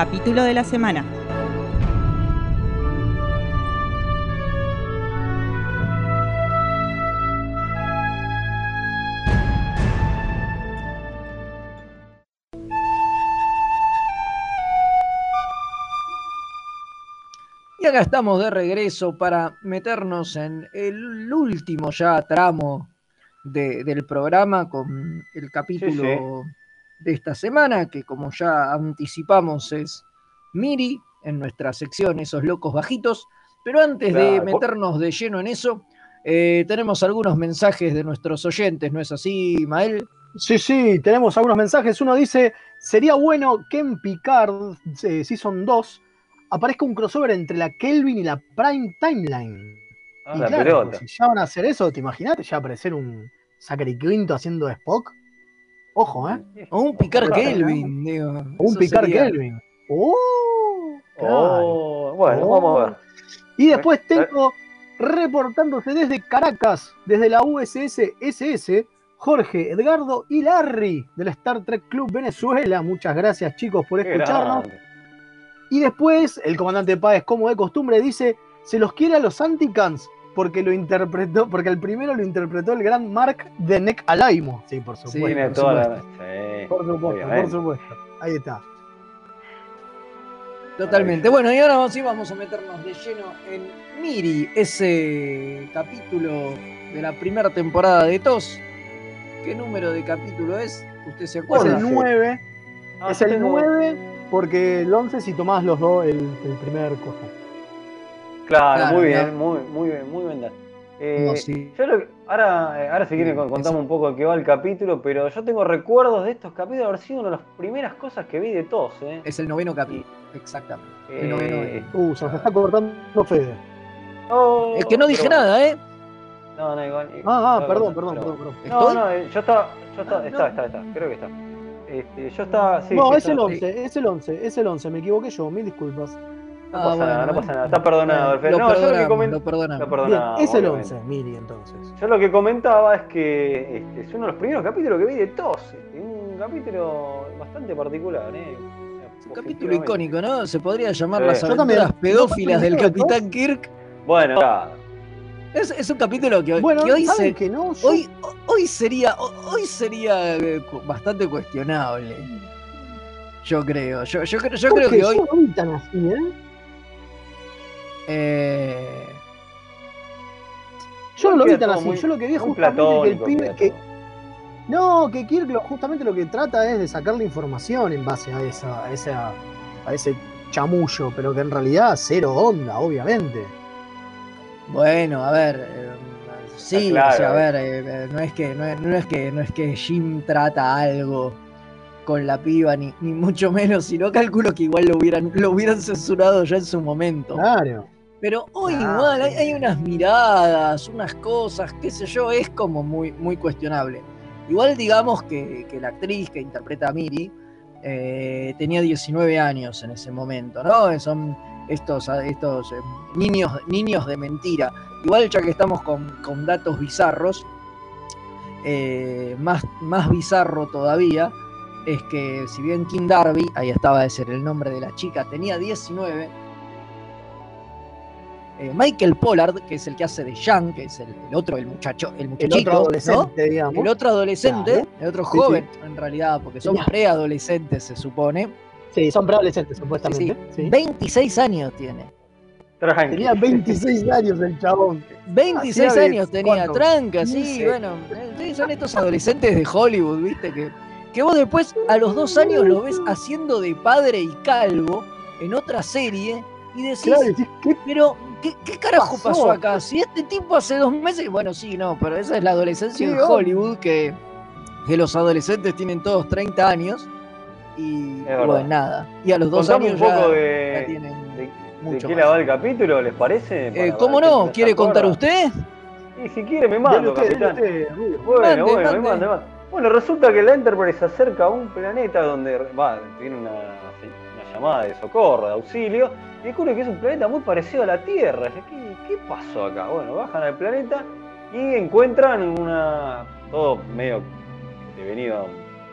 Capítulo de la semana. Y acá estamos de regreso para meternos en el último ya tramo de- del programa con el capítulo de esta semana, que como ya anticipamos es Miri en nuestra sección Esos Locos Bajitos. Pero antes de meternos de lleno en eso, eh, tenemos algunos mensajes de nuestros oyentes, ¿no es así, Mael? Sí, sí, tenemos algunos mensajes. Uno dice, sería bueno que en Picard eh, Season 2 aparezca un crossover entre la Kelvin y la Prime Timeline. Ah, y la claro, pelota. si ya van a hacer eso, ¿te imaginas? Ya aparecer un Zachary Quinto haciendo Spock. Ojo, ¿eh? O un Picard Ojalá, Kelvin, digo. O un sería- Kelvin. ¡Oh! Oh, bueno, Oh. vamos a ver. Y después tengo reportándose desde Caracas, desde la USS SS, Jorge, Edgardo y Larry del Star Trek Club Venezuela. Muchas gracias chicos por escucharnos. Y después el comandante Páez, como de costumbre, dice, se los quiere a los Anticans porque lo interpretó, porque el primero lo interpretó el gran Mark de Neck Alaimo. Sí, por supuesto. Tiene por toda la. supuesto. Sí, Por supuesto, por supuesto. Ahí está. Totalmente. Bueno, y ahora sí vamos a meternos de lleno en Miri, ese capítulo de la primera temporada de TOS. ¿Qué número de capítulo es? ¿Usted se Es acuerda? el 9. Ah, es el tengo- 9 porque el 11 si tomás los dos el, el primer cojo. Claro, Claro, muy no. bien, muy, muy bien, muy bien. Eh, No, sí. yo lo que- ahora, eh, ahora si quieren contamos eso. un poco de qué va el capítulo, pero yo tengo recuerdos de estos capítulos, haber sido una de las primeras cosas que vi de todos, ¿eh? Es el noveno capítulo, exactamente. El Eh, noveno es. Uh, se nos está cortando Fede. oh, Es que no dije pero nada, ¿eh? No, no, igual. Ah, ah, no, perdón, perdón, perdón, perdón. No, ¿Estoy? no, eh, yo estaba, yo estaba, Ah, está, no. está, está, creo que está. Este, yo estaba, sí, no, sí, es el estaba- 11, es el 11, es el 11, me equivoqué yo, mil disculpas. No Ah, pasa bueno, nada, no pasa nada, está perdonado, Bueno, Alfredo. lo No, yo lo que perdonamos, comen- lo perdonamos. Está Bien, perdonado, es el obviamente. 11, Miri, entonces. Yo lo que comentaba es que este, es uno de los primeros capítulos que vi de TOS. este, un capítulo bastante particular, ¿eh? Un capítulo icónico, ¿no? Se podría llamar Sí. las aventuras pedófilas del ¿No? Capitán Kirk. Bueno, claro. Es, es un capítulo que, Bueno, que hoy, ¿saben se- que no? Yo- hoy, hoy sería, hoy sería eh, bastante cuestionable. Yo creo. Yo, yo, creo- que hoy. Tan así, ¿eh? Eh, Yo no lo vi tan así, muy- yo lo que vi justamente que el pibe que. No, que Kirk lo- justamente lo que trata es de sacar la información en base a, esa, a, esa, a ese chamullo, pero que en realidad cero onda, obviamente. Bueno, a ver, eh, sí, claro, o sea, a eh. ver, eh, eh, no es que no es, no es que no es que Jim trata algo con la piba ni, ni mucho menos, sino calculo que igual lo hubieran lo hubieran censurado ya en su momento. Claro. Pero hoy Ah, igual hay, hay unas miradas, unas cosas, qué sé yo, es como muy muy cuestionable. Igual digamos que, que la actriz que interpreta a Miri eh, tenía 19 años en ese momento, ¿no? Son estos, estos eh, niños, niños de mentira. Igual ya que estamos con, con datos bizarros, eh, más, más bizarro todavía es que si bien Kim Darby, ahí estaba de ser el nombre de la chica, tenía 19, eh, Michael Pollard, que es el que hace de Jean, que es el, el otro, el muchacho, el muchachito, ¿no? adolescente, digamos. El otro adolescente, Claro. el otro Sí, joven, en realidad, porque son preadolescentes, se supone. Sí, son preadolescentes, supuestamente. sí. sí. 26 años tiene. Tenía 26 años el chabón. 26 Hacía de- años tenía, ¿cuánto? tranca, sí, 15. bueno, eh, sí, son estos adolescentes de Hollywood, viste, que, que vos después a los dos años lo ves haciendo de padre y calvo en otra serie y decís, Claro, decís, ¿qué pero ¿qué, qué carajo pasó? pasó? acá? Si este tipo hace dos meses, bueno, sí, no, pero esa es la adolescencia Sí, en. Hollywood, que, que los adolescentes tienen todos 30 años y, bueno, nada, y a los dos Contame años un poco ya, de, ya tienen de, de mucho qué la va el capítulo, ¿les parece? Eh, ¿Cómo no? ¿Quiere contar usted? Y si quiere me mando, usted, capitán. usted. Bueno, Mande, bueno, me manda, me manda. Bueno, resulta que la Enterprise se acerca a un planeta donde va, tiene una, una llamada de socorro, de auxilio, y descubre que es un planeta muy parecido a la Tierra. ¿Qué, qué pasó acá? Bueno, bajan al planeta y encuentran una. todo medio este, venido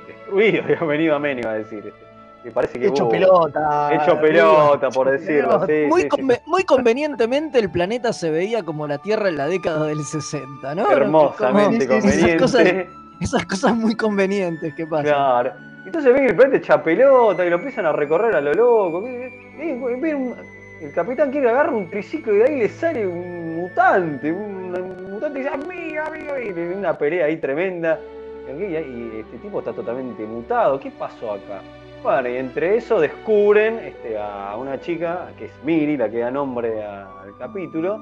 destruido, digamos, venido a menos, a decir. este, que parece que Hecho hubo- pelota. Hecho pelota, por decirlo. Sí, muy, sí, muy convenientemente el planeta se veía como la Tierra en la década del 60, ¿no? Hermosamente conveniente. Esas cosas, muy convenientes que pasan. Entonces ven que el planeta echa pelota y lo empiezan a recorrer a lo loco. ¿qué- qué- qué- ven un- el capitán quiere agarrar un triciclo y de ahí le sale un mutante. Un, mutante y dice, amiga, amiga, y una pelea ahí tremenda. Y, este tipo está totalmente mutado. ¿Qué pasó acá? Bueno, y entre eso descubren este, a una chica, que es Miri, la que da nombre al capítulo.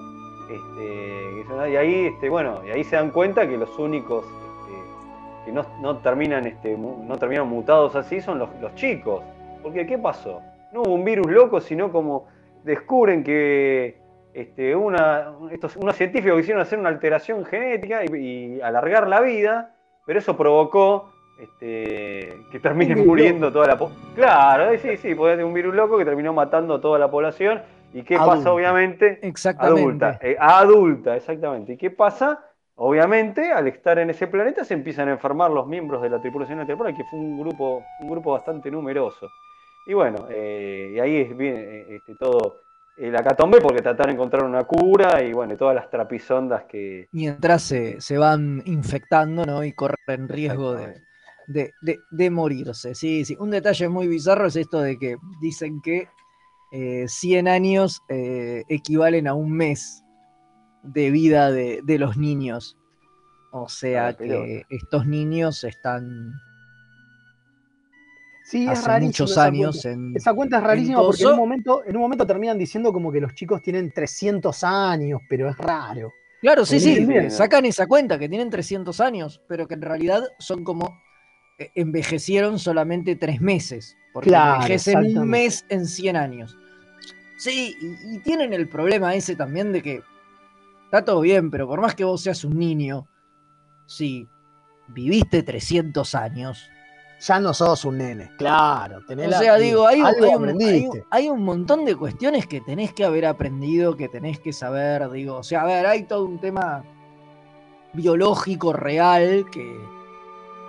Este, y ahí, este, bueno, y ahí se dan cuenta que los únicos que no, no terminan, este, no terminan mutados así son los, los chicos. Porque, ¿qué pasó? No hubo un virus loco, sino como descubren que este, una, estos, unos científicos quisieron hacer una alteración genética y, y alargar la vida, pero eso provocó este, que termine Un virus muriendo toda la población. Claro, eh, sí, sí, puede ser un virus loco que terminó matando a toda la población. ¿Y qué Adulta. pasa, obviamente? Exactamente. Adulta, eh, adulta, exactamente. ¿Y qué pasa? Obviamente, al estar en ese planeta se empiezan a enfermar los miembros de la tripulación Enterprise, que fue un grupo, un grupo bastante numeroso. Y bueno, eh, y ahí es bien, eh, este, todo el acatombe porque trataron de encontrar una cura y bueno, y todas las trapisondas que... Mientras se, se van infectando, ¿no? Y corren riesgo de, de, de- de morirse. Sí, sí. Un detalle muy bizarro es esto de que dicen que eh, 100 años eh, equivalen a un mes de vida de, de los niños. O sea la que estos niños están Sí, es hace rarísimo. muchos esa años cuenta. en- Esa cuenta es rarísima porque en un, momento, en un momento terminan diciendo como que los chicos tienen 300 años, pero es raro. Claro, sí, sí, Bien. sacan esa cuenta que tienen 300 años, pero que en realidad son como eh, envejecieron solamente tres meses, porque Claro, envejecen un mes en 100 años. Sí, y, y tienen el problema ese también de que está todo bien, pero por más que vos seas un niño, si viviste 300 años, Ya no sos un nene. Claro, tenés o la- sea, digo, hay un, algo hay un- hay aprendiste. un- hay un montón de cuestiones que tenés que haber aprendido, que tenés que saber, digo, o sea, a ver, hay todo un tema biológico real que,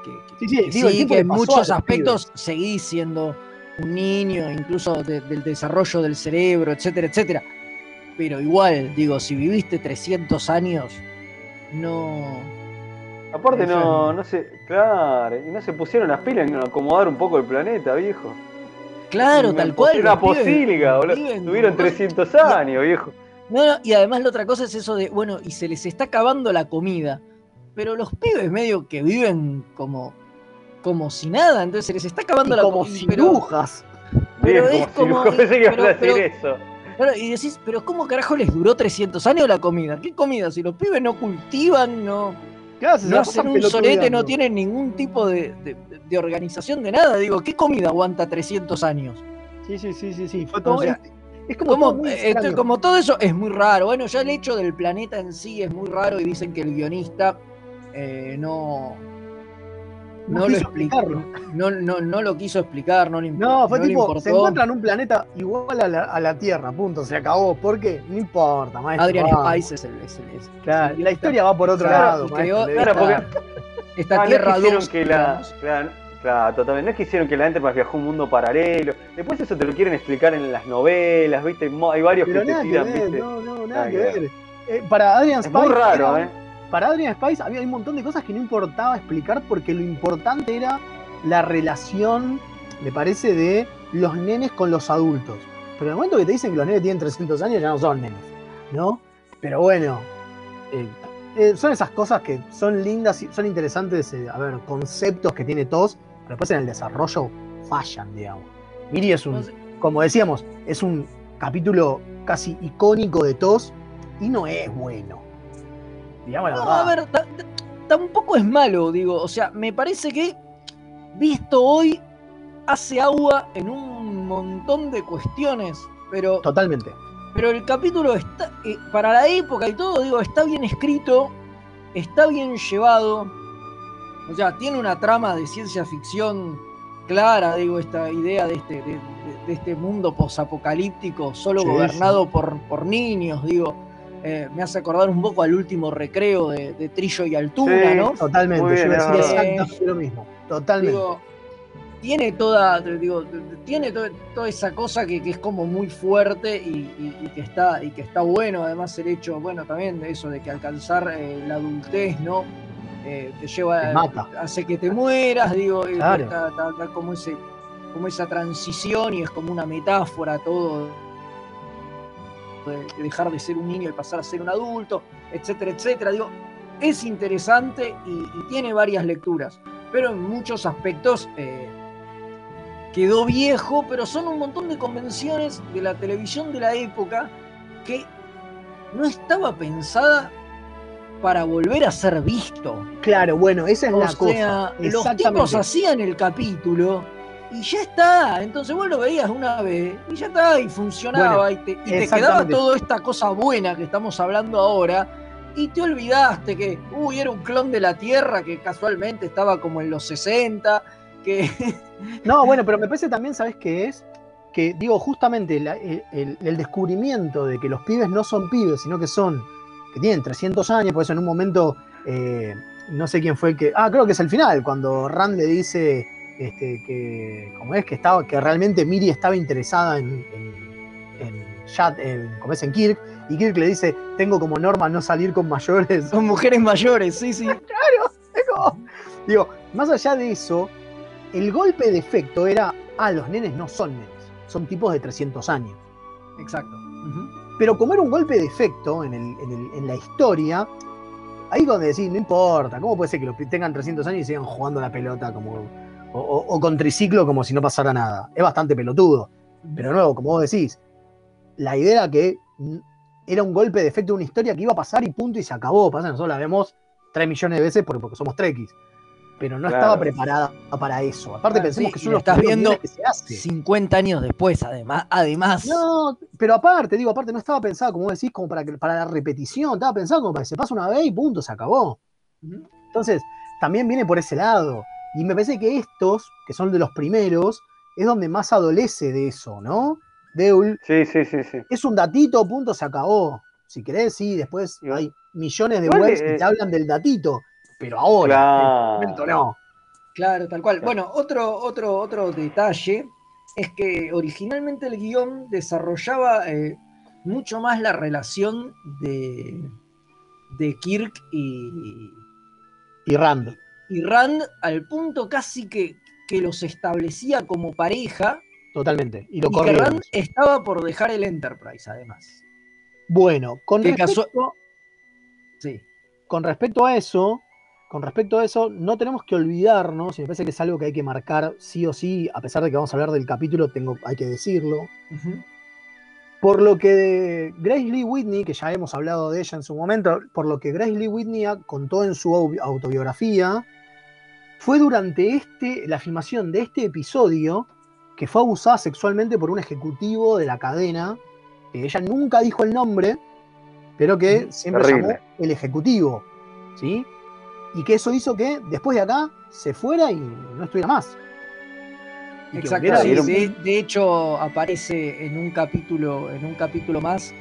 que, que- Sí, sí, que digo, sí, en muchos aspectos seguís siendo un niño, incluso de- del desarrollo del cerebro, etcétera, etcétera. Pero igual, digo, si viviste 300 años, no... Aparte no, no se, claro, y no se pusieron las pilas en acomodar un poco el planeta, viejo. Claro, tal cual. Una boludo. viven Tuvieron como- 300 años, viejo. No, no, y además la otra cosa es eso de, bueno, y se les está acabando la comida. pero los pibes medio que viven como, como si nada, entonces se les está acabando Y la como co- sin pero- brujas. Pero Bien, es como como. pensé que ibas pero- a decir pero- eso. Claro, y decís, pero ¿cómo carajo les duró 300 años la comida? ¿Qué comida? Si los pibes no cultivan, no, Claro, se no hacen un pelotudeando. no tienen ningún tipo de, de- de organización de nada. Digo, ¿qué comida aguanta 300 años? Sí, sí, sí, sí, sí. Fue O todo, sea, es, como, como, todo extraño. como todo eso es muy raro. Bueno, ya el hecho del planeta en sí es muy raro y dicen que el guionista eh, no, No no, lo quiso explicó, no, no, no lo quiso explicar, no le, imp- No, fue no tipo, importó. se encuentran un planeta igual a la, a la Tierra, punto, se acabó. ¿Por qué? No importa, maestro. Adrian. Spice es el, es el- es- Claro, es la historia va por otro Claro, lado, maestro, creó le esta. Claro, Ah, es Tierra que hicieron 2, que la. Claro, claro, totalmente. No es que hicieron que la Enterprise viajó a un mundo paralelo. Después eso te lo quieren explicar en las novelas, ¿viste? Mo- Hay varios Pero que te que tiran, ver, ¿viste? no, no, nada Nada que que ver. Eh, para Adrian Es Spice. muy raro, era- ¿eh? Para Adrian Spice había un montón de cosas que no importaba explicar porque lo importante era la relación, me parece, de los nenes con los adultos. Pero en el momento que te dicen que los nenes tienen 300 años ya no son nenes, ¿no? Pero bueno, eh, eh, son esas cosas que son lindas, y son interesantes, eh, a ver, conceptos que tiene TOS, pero después en el desarrollo fallan, digamos. Miri es un, como decíamos, es un capítulo casi icónico de TOS y no es bueno. Digamos la No, verdad. a ver, ta- ta- tampoco es malo, digo. O sea, me parece que, visto hoy, hace agua en un montón de cuestiones. Pero, Totalmente. pero el capítulo está, eh, para la época y todo, digo, está bien escrito, está bien llevado. O sea, tiene una trama de ciencia ficción clara, digo, esta idea de este, de, de- de este mundo posapocalíptico solo Sí, gobernado por, por niños, digo. Eh, me hace acordar un poco al último recreo de, de Trillo y Altura, Sí, ¿no? Totalmente. Bien, yo iba a decir exactamente lo mismo. Totalmente. Digo, tiene toda, digo, tiene to- toda esa cosa que, que es como muy fuerte y, y- y que está, y que está bueno. Además, el hecho, bueno, también de eso de que alcanzar eh, la adultez, ¿no? Eh, te lleva, Te mata. hace que te mueras, digo, Claro. está, está- está como ese, como esa transición y es como una metáfora todo de de dejar de ser un niño y pasar a ser un adulto, etcétera, etcétera. Digo, es interesante y, y tiene varias lecturas, pero en muchos aspectos eh, quedó viejo, pero son un montón de convenciones de la televisión de la época que no estaba pensada para volver a ser visto. Claro, bueno, esa es O la sea, cosa. los tipos hacían el capítulo y ya está. Entonces vos lo veías una vez y ya está, y funcionaba, Bueno, y te, y te exactamente. quedaba toda esta cosa buena que estamos hablando ahora. Y te olvidaste que, uy, era un clon de la Tierra que casualmente estaba como en los 60, que No, bueno, pero me parece también, ¿sabes qué es? Que, digo, justamente la- el, el- el descubrimiento de que los pibes no son pibes, sino que son, que tienen 300 años, por eso en un momento, eh, no sé quién fue el que, ah, creo que es el final, cuando Rand le dice este, que, como es, que, estaba, que realmente Miri estaba interesada en, en, en, como es, en Kirk, y Kirk le dice, tengo como norma no salir con mayores. son mujeres mayores, sí, sí. Claro, como- Digo, más allá de eso, el golpe de efecto era, ah, los nenes no son nenes, son tipos de 300 años. Exacto. Pero como era un golpe de efecto en, el- en el- en la historia, ahí donde decís, no importa, ¿cómo puede ser que los tengan 300 años y sigan jugando la pelota como, o, o- o con triciclo como si no pasara nada? Es bastante pelotudo. Pero de nuevo, como vos decís, la idea era que era un golpe de efecto de una historia que iba a pasar y punto y se acabó. Pasa, nosotros la vemos 3 millones de veces porque, porque somos trekkies. Pero no Claro. estaba preparada para eso. Aparte Ah, pensemos sí, que y son lo los estás viendo que se hace. 50 años después, además. además No, pero aparte, digo, aparte no estaba pensada, como decís, como para, que, para la repetición, estaba pensado como para que se pase una vez y punto, se acabó. Entonces, también viene por ese lado. Y me parece que estos, que son de los primeros, es donde más adolece de eso, ¿no? Deul Sí, sí, sí, sí. es un datito, punto, se acabó. Si querés, sí, después hay millones de webs eh, que te hablan del datito, pero ahora, Claro. en el momento no. Claro, tal cual. Bueno, otro, otro, otro detalle es que originalmente el guion desarrollaba eh, mucho más la relación de, de Kirk y, Y Rand. Y Rand al punto casi que, que los establecía como pareja Totalmente. Y lo y que. Rand estaba por dejar el Enterprise además. Bueno, con Que respecto, Sí. con respecto a eso, con respecto a eso, no tenemos que olvidarnos, y me parece que es algo que hay que marcar sí o sí, a pesar de que vamos a hablar del capítulo, tengo, hay que decirlo. Por lo que Grace Lee Whitney, que ya hemos hablado de ella en su momento, por lo que Grace Lee Whitney contó en su au- autobiografía, fue durante este, la filmación de este episodio que fue abusada sexualmente por un ejecutivo de la cadena, que ella nunca dijo el nombre, pero que siempre Terrible. llamó el ejecutivo, ¿sí? Y que eso hizo que después de acá se fuera y no estuviera más. Exacto, sí, de, de hecho aparece en un capítulo, en un capítulo más.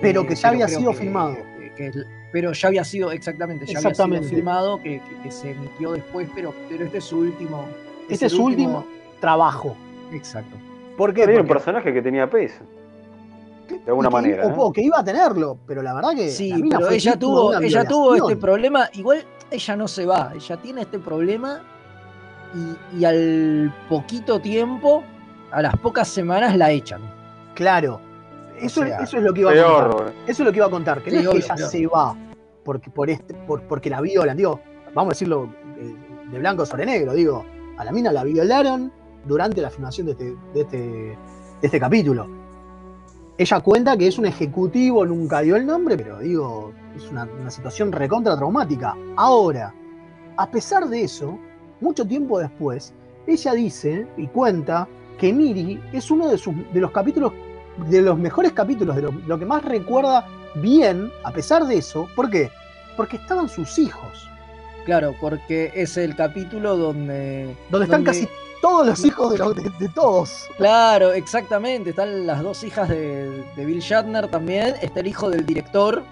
Pero eh, que ya había sido que- filmado. que- que- pero ya había sido, exactamente, ya Exactamente. había sido filmado, que, que- que se emitió después, pero, pero este es su último. Este es su último trabajo. Exacto. ¿Por qué? Era un personaje que tenía peso. De alguna manera. o, que iba a tenerlo, pero la verdad que Sí, pero ella tuvo, ella tuvo este problema. Igual ella no se va, ella tiene este problema y, y al poquito tiempo, a las pocas semanas la echan. Claro. Eso, O sea, eso es lo que iba a contar. Eso es lo que iba a contar. Que Sí, no es que ella se va porque, por este, por- porque la violan. Digo, vamos a decirlo eh, de blanco sobre negro. Digo, a la mina la violaron durante la filmación de este, de este, de este capítulo. Ella cuenta que es un ejecutivo, nunca dio el nombre, pero digo, es una, una situación recontra traumática. Ahora, a pesar de eso, mucho tiempo después, ella dice y cuenta que Miri es uno de, sus, de los capítulos, de los mejores capítulos, de lo, lo que más recuerda bien, a pesar de eso. ¿Por qué? Porque estaban sus hijos, Claro, porque es el capítulo donde. donde están casi todos los hijos de, los- de- de todos. Claro, exactamente. Están las dos hijas de, de Bill Shatner también. Está el hijo del director.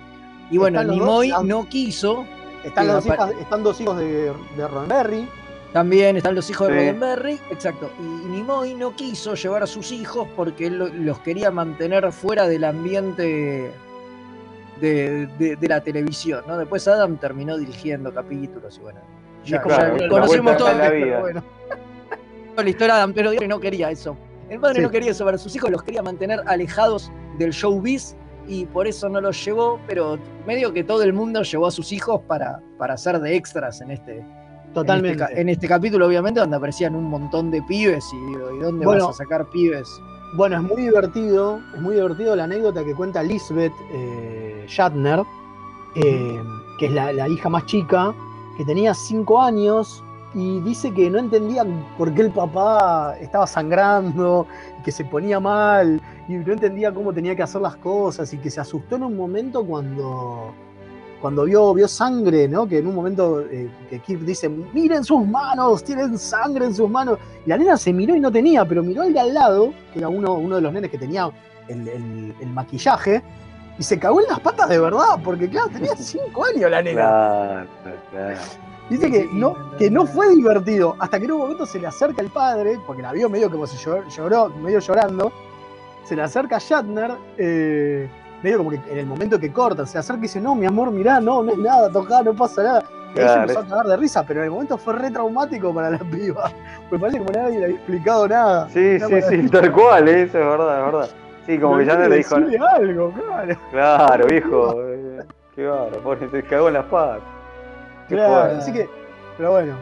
Y bueno, Nimoy dos, ah, no quiso. Están, hijas- están dos hijos de, de Roddenberry. También están los hijos de. Roddenberry, exacto. Y Nimoy no quiso llevar a sus hijos porque él lo- los quería mantener fuera del ambiente de, de- de la televisión, ¿no? Después Adam terminó dirigiendo capítulos y bueno. Ya, Claro, ya la conocemos todo la vida. bueno. la historia de Adam, pero Dios no quería eso. El padre Sí. no quería eso para sus hijos, los quería mantener alejados del showbiz y por eso no los llevó, pero medio que todo el mundo llevó a sus hijos para, para ser de extras en este, Totalmente. en este, en este capítulo, obviamente, donde aparecían un montón de pibes y digo, ¿y dónde Bueno. vas a sacar pibes? Bueno, es muy divertido, es muy divertido la anécdota que cuenta Lisbeth eh, Shatner, eh, que es la, la hija más chica, que tenía cinco años y dice que no entendía por qué el papá estaba sangrando, que se ponía mal, y no entendía cómo tenía que hacer las cosas, y que se asustó en un momento cuando, cuando vio, vio sangre, ¿no? Que en un momento eh, que Kirk dice, miren sus manos, tienen sangre en sus manos. Y la nena se miró y no tenía, pero miró al de al lado, que era uno, uno de los nenes que tenía el, el- el maquillaje, y se cagó en las patas de verdad, porque claro, tenía cinco años la nena. Claro, claro. Dice que no, que no fue divertido, hasta que en un momento se le acerca el padre, porque la vio medio como se lloró, lloró, medio llorando, se le acerca a Shatner, eh, medio como que en el momento que cortan, se acerca y dice, no, mi amor, mirá, no, no es nada, tocá, no pasa nada. Y Claro. empezó a cagar de risa, pero en el momento fue re traumático para la piba. Me parece como nadie le había explicado nada. Sí, sí, sí, tal cual, eh, eso es verdad, es verdad. Sí, como que ya no le dijo. Decirle algo, claro. Claro, viejo. eh, Qué bárbaro, se cagó en las patas. Claro, así que, pero bueno,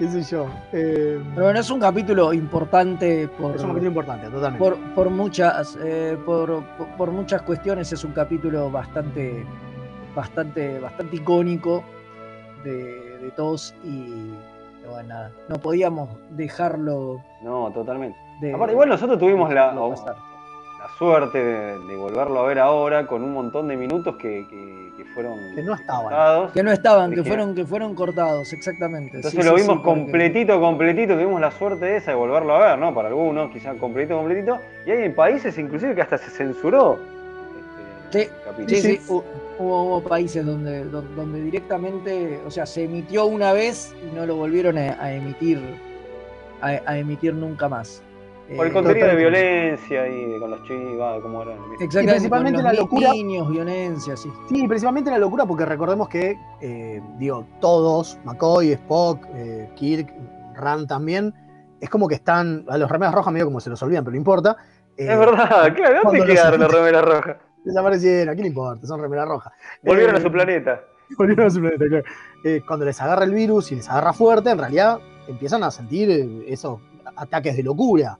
qué sé yo. eh, Pero bueno, es un capítulo importante por, es un capítulo importante, totalmente. por, por muchas, eh, por, por- muchas cuestiones. Es un capítulo bastante, bastante, bastante icónico de, de todos y bueno, nada, no podíamos dejarlo No, totalmente. de. Aparte, igual nosotros tuvimos la, la suerte de, de volverlo a ver ahora con un montón de minutos que fueron Que no estaban. cortados. Que no estaban, que fueron, que fueron cortados, exactamente. Entonces Sí, lo sí, vimos sí, porque- completito, completito, tuvimos la suerte esa de volverlo a ver, ¿no? Para algunos, quizás completito, completito. Y hay países inclusive que hasta se censuró. Sí, este capítulo. sí, sí, hu- Hubo, hubo países donde, don- donde, directamente, o sea, se emitió una vez y no lo volvieron a, a emitir, a, a emitir nunca más. Por el Eh, contenido de violencia y de- con los chivas, cómo eran. Exactamente, principalmente con la los locura- niños, violencia, sí. Sí, principalmente la locura, porque recordemos que, eh, digo, todos, McCoy, Spock, eh, Kirk, Rand también, es como que están, a los remeras rojas medio como se los olvidan, pero no importa. eh, Es verdad, claro, ¿dónde los quedaron ejecutan- remeras rojas? Desaparecieron, ¿a qué le importa? Son remeras rojas. Volvieron Eh, a su planeta. Volvieron a su planeta, claro. Eh, cuando les agarra el virus y les agarra fuerte, en realidad empiezan a sentir esos ataques de locura.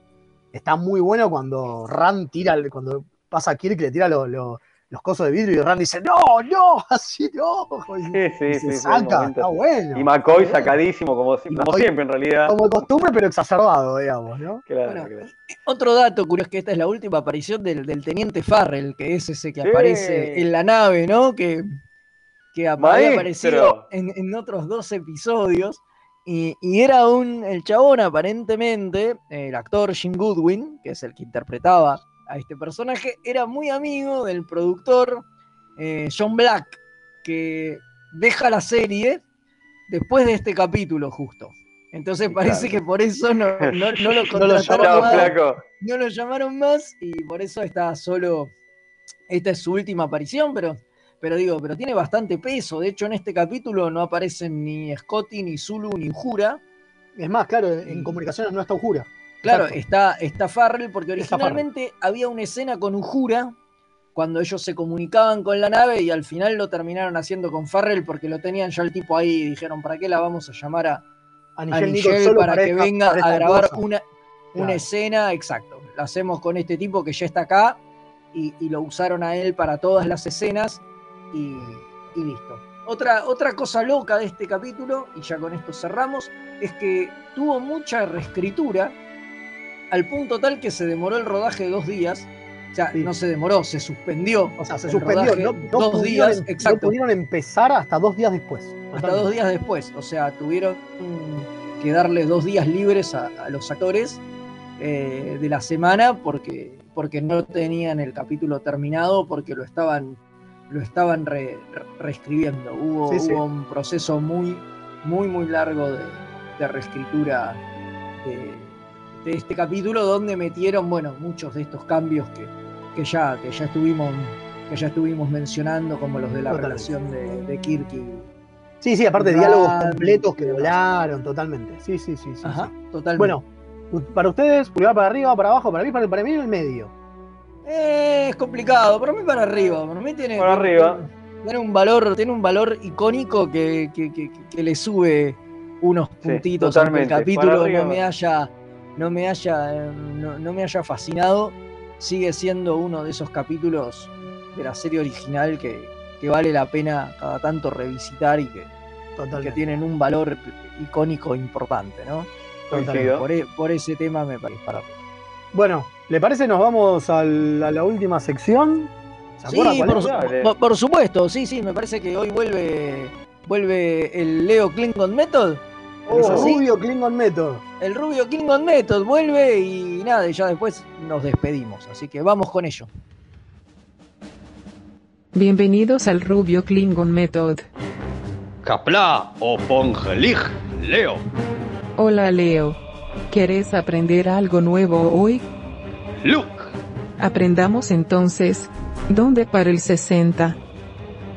Está muy bueno cuando Rand tira, cuando pasa Kirk le tira lo- lo- los cosos de vidrio y Rand dice, no, no, así no. Y, Sí, sí, y sí, se sí, saca, momento está bueno. Y McCoy sacadísimo, como, como McCoy- siempre en realidad. Como de costumbre, pero exacerbado, digamos, ¿no? Claro, Bueno, claro. Otro dato curioso es que esta es la última aparición del, del teniente Farrell, que es ese que Sí. aparece en la nave, ¿no? Que, que había aparecido en, en otros dos episodios. Y, y era un. El chabón, aparentemente, el actor Jim Goodwin, que es el que interpretaba a este personaje, era muy amigo del productor eh, John Black, que deja la serie después de este capítulo, justo. Entonces parece Claro. que por eso no, no- no lo No lo contrataron Chao, más flaco. no lo llamaron más y por eso está solo. Esta es su última aparición, pero, pero digo, pero tiene bastante peso. De hecho, en este capítulo no aparecen ni Scotty, ni Zulu, ni Jura. Es más, claro, en comunicaciones no está Ujura. Claro, Exacto. está, está Farrell, porque Farrell. originalmente había una escena con Ujura cuando ellos se comunicaban con la nave y al final lo terminaron haciendo con Farrell porque lo tenían ya el tipo ahí y dijeron, ¿para qué la vamos a llamar a, A Nigel Nigel para que esta- venga para a grabar cosa. una, una Claro. escena? Exacto. La hacemos con este tipo que ya está acá y, y lo usaron a él para todas las escenas y, y listo. Otra, otra cosa loca de este capítulo, y ya con esto cerramos, es que tuvo mucha reescritura al punto tal que se demoró el rodaje dos días. O sea, no se demoró, se suspendió. O sea, se el suspendió. No, no dos pudieron, días, em- no exacto. pudieron empezar hasta dos días después. Hasta dos días después. O sea, tuvieron que darle dos días libres a, a los actores eh, de la semana porque, porque no tenían el capítulo terminado, porque lo estaban, lo estaban re- re- reescribiendo. Hubo, Sí, sí. hubo un proceso muy, muy, muy largo de, de reescritura de, de este capítulo donde metieron, bueno, muchos de estos cambios que, que ya, que ya estuvimos que ya estuvimos mencionando, como los de la Totalmente. relación de, de Kirk y, Sí, sí, aparte de diálogos completos que volaron totalmente. Sí, sí, sí. sí, Ajá, totalmente. Bueno, para ustedes, pulgar para arriba, para abajo, para mí, para, para mí en el medio. Eh, es complicado, para mí para arriba, para mí tiene, Para arriba. tiene un valor, tiene un valor icónico que, que- que- que le sube unos Sí, puntitos aunque el capítulo no me haya, no me haya, eh, no, no me haya fascinado, sigue siendo uno de esos capítulos de la serie original que, que vale la pena cada tanto revisitar y que, y que tienen un valor icónico importante, ¿no? Por, e- por ese tema me parece para arriba. Bueno, ¿le parece? Nos vamos al- a la última sección. ¿Se acuerdan Sí, por, es? su- Dale. por- por supuesto, sí, sí, me parece que hoy vuelve vuelve el Leo Klingon Method. ¿Es Oh, así? Rubio Klingon Method. El rubio Klingon Method vuelve y nada, y ya después nos despedimos. Así que vamos con ello. Bienvenidos al Rubio Klingon Method. Kapla o Pongelig, Leo. Hola Leo. ¿Quieres aprender algo nuevo hoy? Luke, Aprendamos entonces. ¿Dónde para el 60?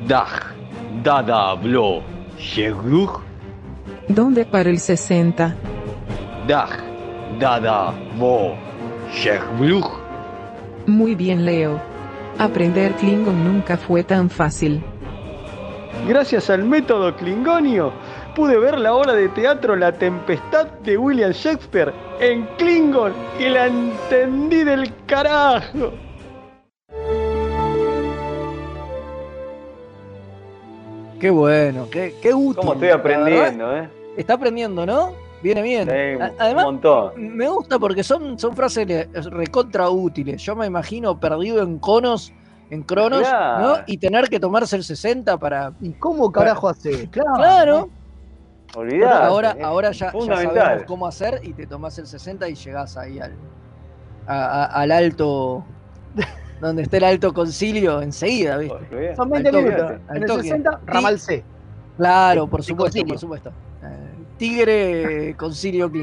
Dag, Dada, Shegluch, ¿Dónde para el 60? Dag, Dada, Shegluch. Muy bien Leo. Aprender Klingon nunca fue tan fácil. Gracias al método Klingonio, pude ver la obra de teatro La Tempestad de William Shakespeare en Klingon y la entendí del carajo. Qué bueno, qué, qué útil. ¿Cómo estoy aprendiendo, eh? Está aprendiendo, ¿no? Viene bien. Sí, A- un Además, montón. me gusta porque son, son frases recontra útiles. Yo me imagino perdido en conos, en cronos, Claro. ¿no? Y tener que tomarse el 60 para. ¿Y cómo carajo hace? Claro. Claro. Olvidate. ahora, ahora ya, ya sabemos cómo hacer y te tomás el 60 y llegás ahí al, a- a- al alto. donde esté el alto concilio enseguida, ¿viste? Son 20 Al toque, minutos. al En el toque. 60, ramal C. Claro, por supuesto, concilio. por supuesto. Eh, Tigre concilio.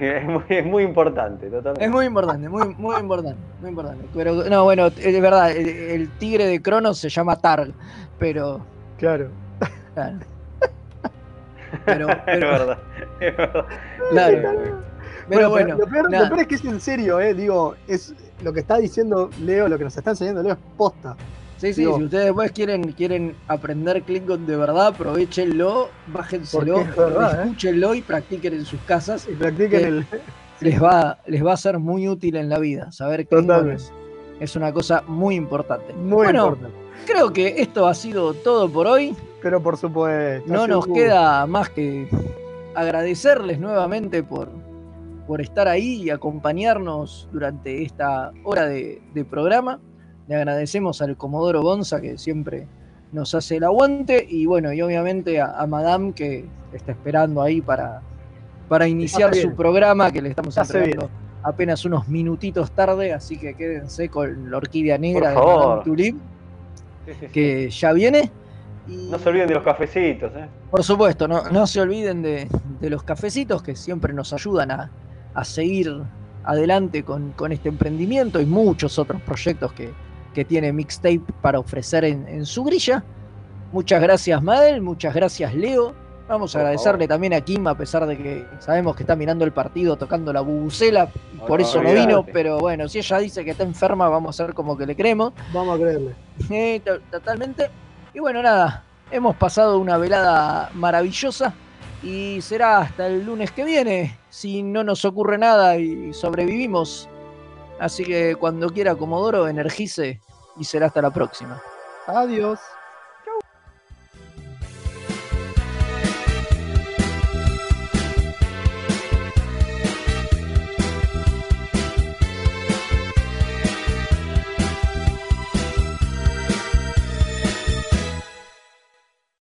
Es muy, es muy importante, totalmente. Es muy importante, muy, muy importante, muy importante. Pero no, bueno, es verdad, el, el tigre de Cronos se llama Targ, pero. Claro. Claro. Pero, es pero- verdad, es verdad. claro. Bueno, Pero bueno, lo, peor, lo nada. peor es que es en serio, eh. Digo, es lo que está diciendo Leo, lo que nos está enseñando Leo es posta. Sí, sí, Digo, si ustedes después quieren, quieren aprender Klingon de verdad, aprovechenlo, bájenselo, es verdad, ¿eh? escúchenlo y practiquen en sus casas. Y practiquen el. les va, les va a ser muy útil en la vida. Saber Klingon es, es una cosa muy importante. Muy bueno, importante. creo que esto ha sido todo por hoy. Pero por supuesto. No nos queda más que agradecerles nuevamente por, por estar ahí y acompañarnos durante esta hora de, de programa. Le agradecemos al Comodoro Gonza que siempre nos hace el aguante y bueno, y obviamente a, a Madame que está esperando ahí para, para iniciar su programa que le estamos entregando apenas unos minutitos tarde, así que quédense con la orquídea negra de. Madame Tulip Sí, sí, sí. que ya viene. No se olviden de los cafecitos, ¿eh? Por supuesto, no, no se olviden de, de los cafecitos que siempre nos ayudan a, a seguir adelante con, con este emprendimiento y muchos otros proyectos que, que tiene Mixtape para ofrecer en, en su grilla. Muchas gracias, Madel, muchas gracias, Leo. Vamos a Por agradecerle favor. también a Kim, a pesar de que sabemos que está mirando el partido tocando la bubucela, y por no, eso no vino, pero bueno, si ella dice que está enferma, vamos a hacer como que le creemos. Vamos a creerle. Eh, to- totalmente. Y bueno, nada, hemos pasado una velada maravillosa y será hasta el lunes que viene, si no nos ocurre nada y sobrevivimos. Así que cuando quiera Comodoro, energice y será hasta la próxima. Adiós.